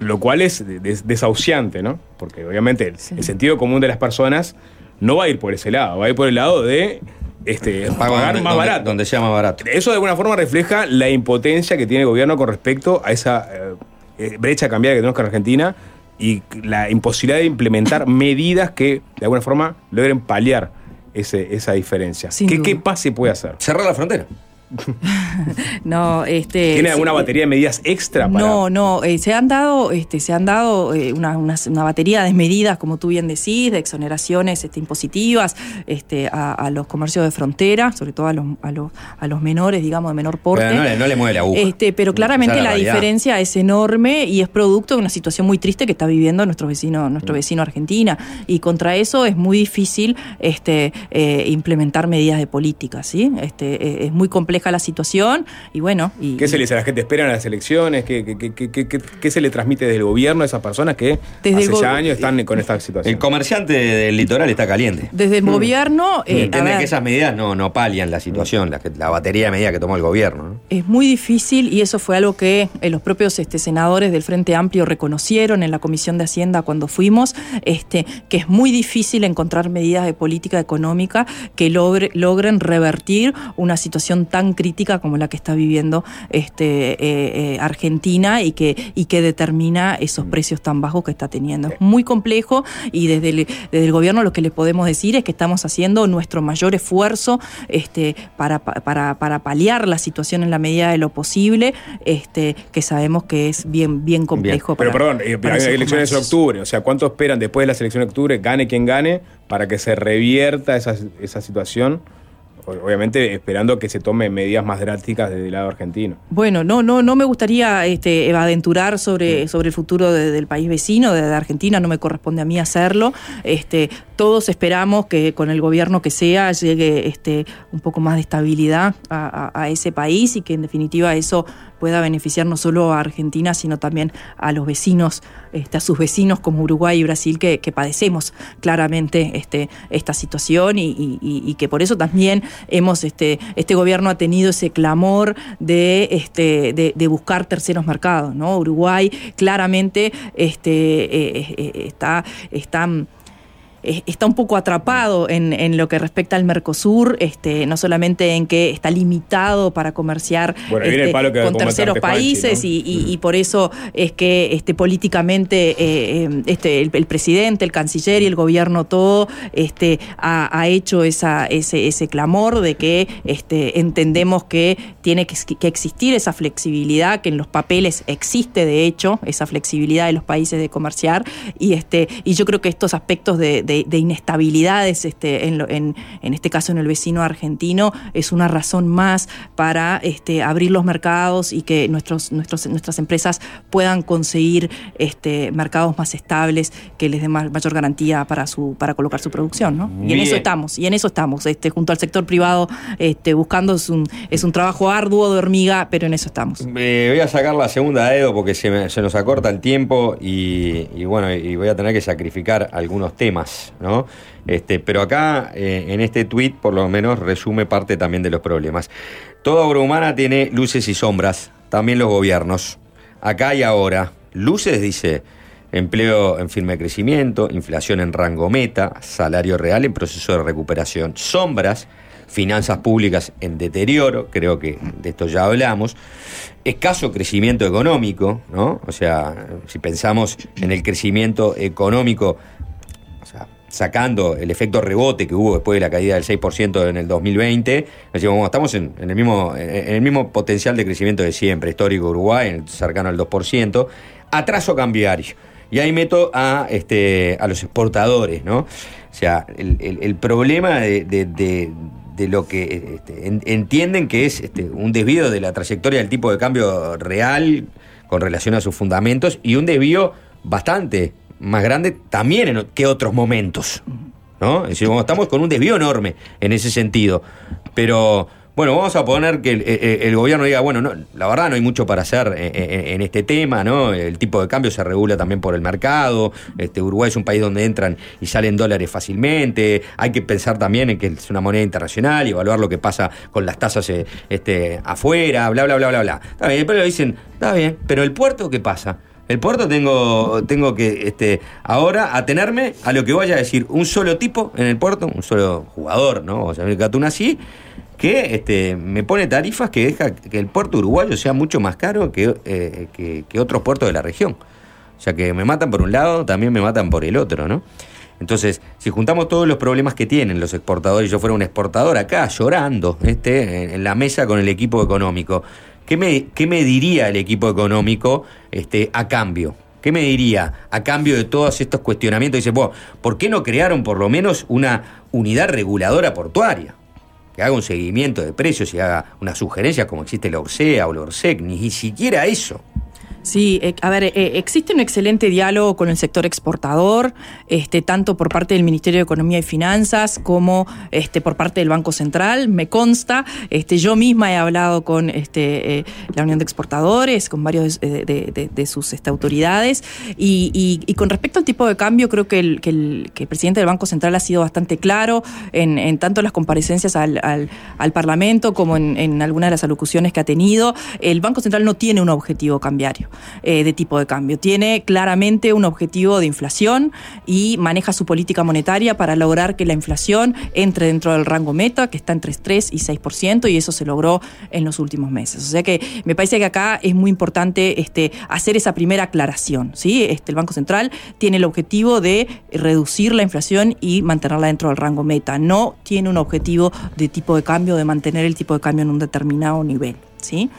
Lo cual es des- desahuciante, ¿no? Porque obviamente el, el sentido común de las personas no va a ir por ese lado, va a ir por el lado de este, pagar donde- más donde- barato. Donde sea más barato. Eso de alguna forma refleja la impotencia que tiene el gobierno con respecto a esa eh, eh, brecha cambiaria que tenemos con Argentina y la imposibilidad de implementar medidas que de alguna forma logren paliar ese- esa diferencia. Sin ¿Qué, duda. ¿Qué más se puede hacer? Cerrar la frontera. No, este. ¿Tiene alguna eh, batería de medidas extra para.? No, no, eh, se han dado, este, se han dado eh, una, una- una batería de medidas, como tú bien decís, de exoneraciones este, impositivas este, a, a los comercios de frontera, sobre todo a los, a los, a los menores, digamos, de menor porte. Pero no le- no le mueve la aguja. Este, pero claramente la, diferencia es enorme y es producto de una situación muy triste que está viviendo nuestro vecino, nuestro vecino Argentina. Y contra eso es muy difícil este, eh, implementar medidas de política, ¿sí? Este, es muy compleja la situación y bueno. Y, ¿Qué se le dice a la gente? ¿Esperan las elecciones? ¿Qué, qué- qué- qué- qué- qué- qué se le transmite desde el gobierno a esas personas que Desde hace ya años están con esta situación? El comerciante del litoral está caliente. Desde el gobierno. Y eh, a entiende que esas medidas no, no palian la situación, la, la batería de medidas que tomó el gobierno. ¿no? Es muy difícil y eso fue algo que eh, los propios este, senadores del Frente Amplio reconocieron en la Comisión de Hacienda cuando fuimos, este, que es muy difícil encontrar medidas de política económica que logre- logren revertir una situación tan crítica como la que está viviendo este, eh, eh, Argentina y que, y que determina esos precios tan bajos que está teniendo. Es muy complejo y desde el, desde el gobierno lo que le podemos decir es que estamos haciendo nuestro mayor esfuerzo este, para, para, para paliar la situación en la medida de lo posible, este, que sabemos que es bien, bien complejo. Pero para- perdón, eh, para hay elecciones en octubre. O sea, ¿cuánto esperan después de las elecciones de octubre, gane quien gane, para que se revierta esa, esa situación? Obviamente esperando que se tomen medidas más drásticas desde el lado argentino. Bueno, no, no, no me gustaría este, aventurar sobre, sobre el futuro de- del país vecino, de, de Argentina, no me corresponde a mí hacerlo. Este, todos esperamos que con el gobierno que sea llegue este, un poco más de estabilidad a, a- a ese país y que en definitiva eso pueda beneficiar no solo a Argentina, sino también a los vecinos, este, a sus vecinos como Uruguay y Brasil, que, padecemos claramente este, esta situación y, que por eso también hemos, este, este gobierno ha tenido ese clamor de, este, de, buscar terceros mercados, ¿no? Uruguay claramente este, eh, eh, está, está eh, está un poco atrapado en, en lo que respecta al Mercosur, este, no solamente en que está limitado para comerciar Bueno, este, con terceros países ¿no? y, y- y por eso es que este, políticamente eh, eh, este, el, el presidente, el canciller y el gobierno todo este, ha, ha hecho esa, ese, ese clamor de que este, entendemos que tiene que, que existir esa flexibilidad, que en los papeles existe de hecho esa flexibilidad de los países de comerciar y, este, y yo creo que estos aspectos de, de- de inestabilidades, este, en, lo- en- en este caso en el vecino argentino, es una razón más para este, abrir los mercados y que nuestros, nuestros, nuestras empresas puedan conseguir este, mercados más estables que les den ma- mayor garantía para, su, para colocar su producción. ¿no? Y en eso estamos, y en eso estamos, este, junto al sector privado, este, buscando, es un, es un trabajo arduo de hormiga, pero en eso estamos. Eh, voy a sacar la segunda de Edo porque se, me- se nos acorta el tiempo y, y bueno, y voy a tener que sacrificar algunos temas, ¿no? Este, pero acá, eh, en este tweet, por lo menos, resume parte también de los problemas. Toda obra humana tiene luces y sombras, también los gobiernos. Acá y ahora. Luces, dice, empleo en firme crecimiento, inflación en rango meta, salario real en proceso de recuperación. Sombras, finanzas públicas en deterioro, creo que de esto ya hablamos, escaso crecimiento económico, ¿no? O sea, si pensamos en el crecimiento económico, sacando el efecto rebote que hubo después de la caída del 6% en el 2020, decimos, bueno, estamos en, el mismo, en el mismo potencial de crecimiento de siempre, histórico Uruguay, cercano al 2%, atraso cambiario. Y ahí meto a, este, a los exportadores, ¿no? O sea, el, el- problema de, de- de- lo que este, en- entienden que es este, un desvío de la trayectoria del tipo de cambio real con relación a sus fundamentos y un desvío bastante más grande también en que otros momentos. ¿no? Es decir, estamos con un desvío enorme en ese sentido. Pero bueno, vamos a poner que el, el- el gobierno diga, bueno, no, la verdad no hay mucho para hacer en, en- en este tema, ¿no? El tipo de cambio se regula también por el mercado. Este, Uruguay es un país donde entran y salen dólares fácilmente. Hay que pensar también en que es una moneda internacional y evaluar lo que pasa con las tasas eh, este, afuera, bla, bla, bla, bla, bla. Está bien, pero dicen, está bien, pero el puerto, ¿qué pasa? El puerto tengo, tengo que este, ahora atenerme a lo que vaya a decir un solo tipo en el puerto, un solo jugador, ¿no? O sea, el Catún así, que este, me pone tarifas que deja que el puerto uruguayo sea mucho más caro que, eh, que, que otros puertos de la región. O sea, que me matan por un lado, también me matan por el otro, ¿no? Entonces, si juntamos todos los problemas que tienen los exportadores, yo fuera un exportador acá llorando este, en la mesa con el equipo económico, ¿qué me, qué me diría el equipo económico este, a cambio? ¿Qué me diría a cambio de todos estos cuestionamientos? Dice, bueno, ¿por qué no crearon por lo menos una unidad reguladora portuaria? Que haga un seguimiento de precios y haga una sugerencia como existe la ORSEA o la ORSEC, ni siquiera eso. Sí, eh, a ver, eh, existe un excelente diálogo con el sector exportador, este, tanto por parte del Ministerio de Economía y Finanzas como este, por parte del Banco Central, me consta. Este, yo misma he hablado con este, eh, la Unión de Exportadores, con varios de, sus este, autoridades. Y, y- y con respecto al tipo de cambio, creo que el, que el- presidente del Banco Central ha sido bastante claro en, en tanto las comparecencias al Parlamento como en, en algunas de las alocuciones que ha tenido. El Banco Central no tiene un objetivo cambiario eh, de tipo de cambio. Tiene claramente un objetivo de inflación y maneja su política monetaria para lograr que la inflación entre dentro del rango meta, que está entre 3 y 6%, y eso se logró en los últimos meses. O sea que me parece que acá es muy importante este, hacer esa primera aclaración. ¿sí? Este, el Banco Central tiene el objetivo de reducir la inflación y mantenerla dentro del rango meta. No tiene un objetivo de tipo de cambio, de mantener el tipo de cambio en un determinado nivel. ¿sí?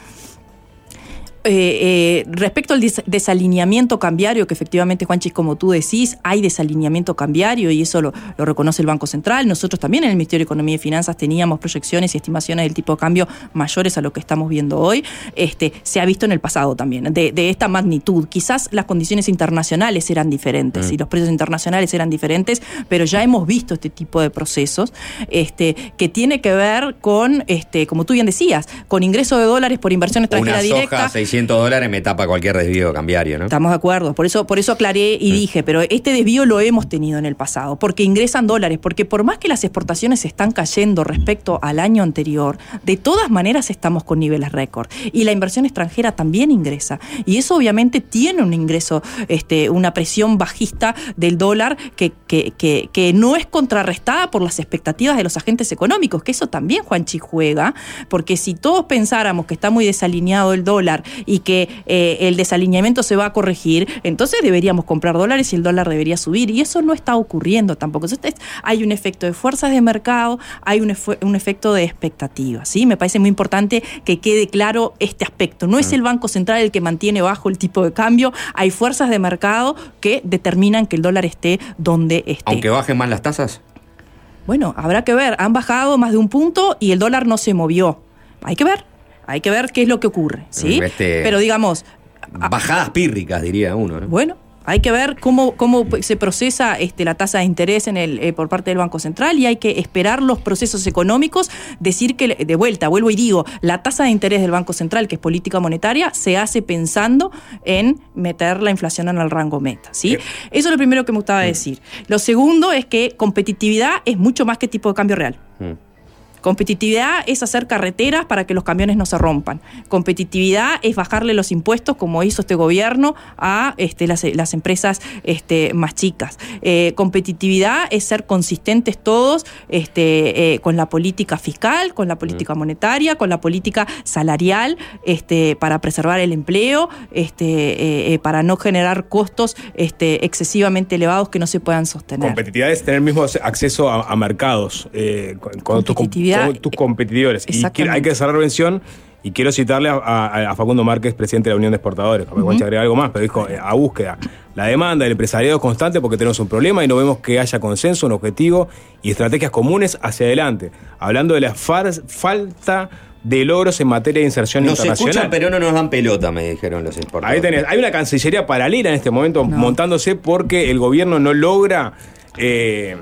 Eh, eh, respecto al des- desalineamiento cambiario, que efectivamente, Juanchis, como tú decís, hay desalineamiento cambiario y eso lo, lo reconoce el Banco Central. Nosotros también en el Ministerio de Economía y Finanzas teníamos proyecciones y estimaciones del tipo de cambio mayores a lo que estamos viendo hoy. Este, se ha visto en el pasado también, de, de esta magnitud. Quizás las condiciones internacionales eran diferentes Mm. y los precios internacionales eran diferentes, pero ya hemos visto este tipo de procesos este, que tiene que ver con, este, como tú bien decías, con ingreso de dólares por inversión extranjera Una directa. soja, 600 dólares me tapa cualquier desvío cambiario, ¿no? Estamos de acuerdo, por eso, por eso aclaré y dije, pero este desvío lo hemos tenido en el pasado, porque ingresan dólares, porque por más que las exportaciones están cayendo respecto al año anterior, de todas maneras estamos con niveles récord. Y la inversión extranjera también ingresa. Y eso obviamente tiene un ingreso, este, una presión bajista del dólar que, que, que, que no es contrarrestada por las expectativas de los agentes económicos, que eso también Juanchi juega, porque si todos pensáramos que está muy desalineado el dólar y que eh, el desalineamiento se va a corregir, entonces deberíamos comprar dólares y el dólar debería subir. Y eso no está ocurriendo tampoco. Entonces, hay un efecto de fuerzas de mercado, hay un, efe- un efecto de expectativa. ¿sí? Me parece muy importante que quede claro este aspecto. No es el Banco Central el que mantiene bajo el tipo de cambio, hay fuerzas de mercado que determinan que el dólar esté donde esté. Aunque bajen más las tasas. Bueno, habrá que ver. Han bajado más de un punto y el dólar no se movió. Hay que ver. Hay que ver qué es lo que ocurre, ¿sí? Este- Pero digamos, Bajadas pírricas, diría uno. ¿no? bueno, hay que ver cómo, cómo se procesa este, la tasa de interés en el, eh, por parte del Banco Central y hay que esperar los procesos económicos, decir que, de vuelta, vuelvo y digo, la tasa de interés del Banco Central, que es política monetaria, se hace pensando en meter la inflación en el rango meta. ¿sí? Eso es lo primero que me gustaba decir. Lo segundo es que competitividad es mucho más que tipo de cambio real. Competitividad es hacer carreteras para que los camiones no se rompan. Competitividad es bajarle los impuestos, como hizo este gobierno, a este, las, las empresas este, más chicas. Eh, competitividad es ser consistentes todos este, eh, con la política fiscal, con la política monetaria, con la política salarial, este, para preservar el empleo, este, eh, eh, para no generar costos este, excesivamente elevados que no se puedan sostener. Competitividad es tener mismo acceso a, a mercados eh, con, con tus, com- Competitividad, con tus competidores. Y hay que cerrar mención. Y quiero citarle a, a- a Facundo Márquez, presidente de la Unión de Exportadores. Capaz Juanchi agrega algo más, pero dijo eh, a búsqueda. La demanda del empresariado es constante porque tenemos un problema y no vemos que haya consenso, un objetivo y estrategias comunes hacia adelante. Hablando de la far- falta de logros en materia de inserción Nos internacional. escuchan, pero no nos dan pelota, me dijeron los exportadores. Ahí tenés. Hay una cancillería paralela en este momento montándose porque el gobierno no logra eh,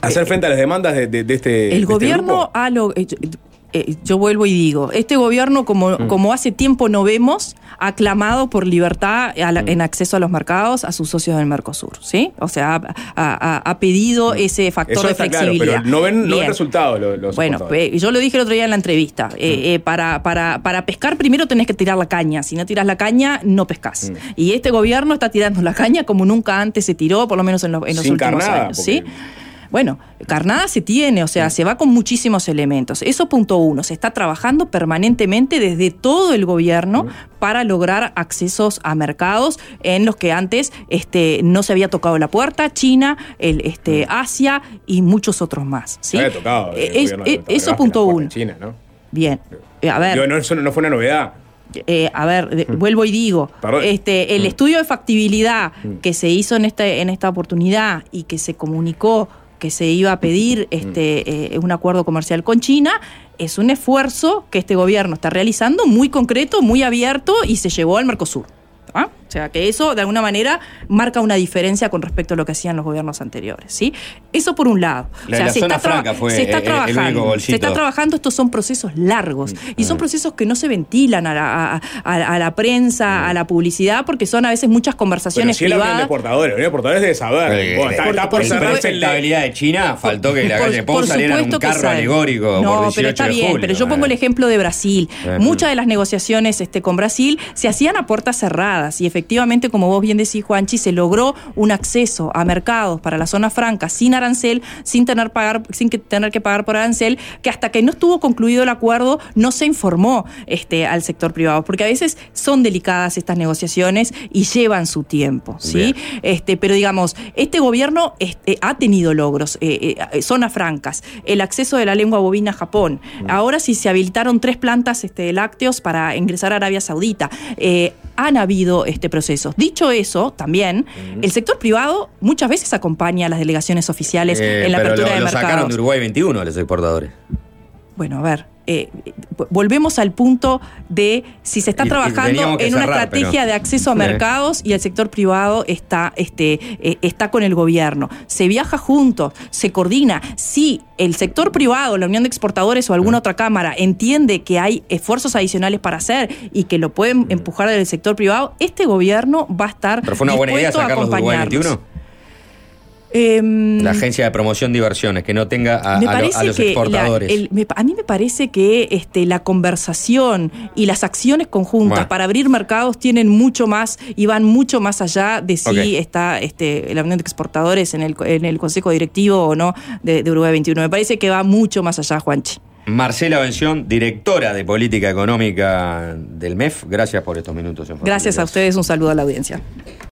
hacer frente a las demandas de, de- de este. de El este gobierno grupo. ha lo- eh, yo vuelvo y digo, este gobierno, como, Mm. como hace tiempo no vemos, ha clamado por libertad a Mm. la- en acceso a los mercados a sus socios del Mercosur, ¿sí? O sea, ha, ha- ha- ha pedido ese factor Mm. Eso de claro, flexibilidad. pero no ven, no ven resultados los, los Bueno, eh, yo lo dije el otro día en la entrevista. Eh, eh, para, para, para pescar primero tenés que tirar la caña. Si no tiras la caña, no pescas. Y este gobierno está tirando la caña como nunca antes se tiró, por lo menos en, los- en los últimos carnada, años. porque- ¿sí? Bueno, carnada se tiene, o sea, se va con muchísimos elementos. Eso punto uno. Se está trabajando permanentemente desde todo el gobierno para lograr accesos a mercados en los que antes este, no se había tocado la puerta, China, el, este, Asia y muchos otros más. ¿sí? Se había tocado. el Eh, es- eh, de eso punto uno. China, ¿no? Bien. A ver. Digo, no, eso no fue una novedad. Eh, a ver, de- vuelvo y digo, Perdón. este, el Mm. estudio de factibilidad Mm. que se hizo en este, en esta oportunidad y que se comunicó que se iba a pedir este, eh, un acuerdo comercial con China, es un esfuerzo que este gobierno está realizando muy concreto, muy abierto y se llevó al Mercosur. O sea que eso de alguna manera marca una diferencia con respecto a lo que hacían los gobiernos anteriores. ¿sí? Eso por un lado. La- o sea, la se, zona está franca fue se está el- el único trabajando. bolsito. se está trabajando, estos son procesos largos y son procesos que no se ventilan a la, a- a- a la prensa, a la publicidad, porque son a veces muchas Pero conversaciones si Unión de privadas. Exportadores, la Unión de Exportadores debe saber. Eh, Bueno, está, por- está por por cerrarse supuesto- el- estabilidad de China, faltó que la Por- calle Pou por saliera en un carro alegórico No, por 18 pero está de bien, julio. pero yo pongo el ejemplo de Brasil. Eh, Muchas de las negociaciones este, con Brasil se hacían a puertas cerradas y efectivamente, como vos bien decís, Juanchi, se logró un acceso a mercados para la zona franca sin arancel, sin tener, pagar, sin que tener que pagar por arancel, que hasta que no estuvo concluido el acuerdo no se informó este, al sector privado, porque a veces son delicadas estas negociaciones y llevan su tiempo, ¿sí? Este, pero digamos, este gobierno este, ha tenido logros, eh, eh, zonas francas, el acceso de la lengua bovina a Japón. Ahora sí se habilitaron tres plantas este, lácteos para ingresar a Arabia Saudita. Eh, han habido este procesos. Dicho eso, también, el sector privado muchas veces acompaña a las delegaciones oficiales Eh, en la pero apertura lo, de lo mercados. sacaron de Uruguay 21 los exportadores. Bueno, a ver, eh, volvemos al punto de si se está Y- trabajando en una estrategia pero- de acceso a mercados y el sector privado está, este, eh, está con el gobierno. Se viaja juntos, se coordina. Si el sector privado, la Unión de Exportadores o alguna otra cámara entiende que hay esfuerzos adicionales para hacer y que lo pueden empujar del sector privado, este gobierno va a estar Pero fue una buena idea sacarlos de Uruguay acompañarlos. 21. Em, La agencia de promoción de inversiones, que no tenga a, me a lo- parece a los la- exportadores. el- me- a mí me parece que este, la conversación y las acciones conjuntas Bueno. para abrir mercados tienen mucho más y van mucho más allá de si está este, la Unión de Exportadores en el, en el Consejo Directivo o no de, de Uruguay 21. Me parece que va mucho más allá, Juanchi. Marcela Bención, directora de Política Económica del MEF. Gracias por estos minutos. Gracias a ustedes, un saludo a la audiencia.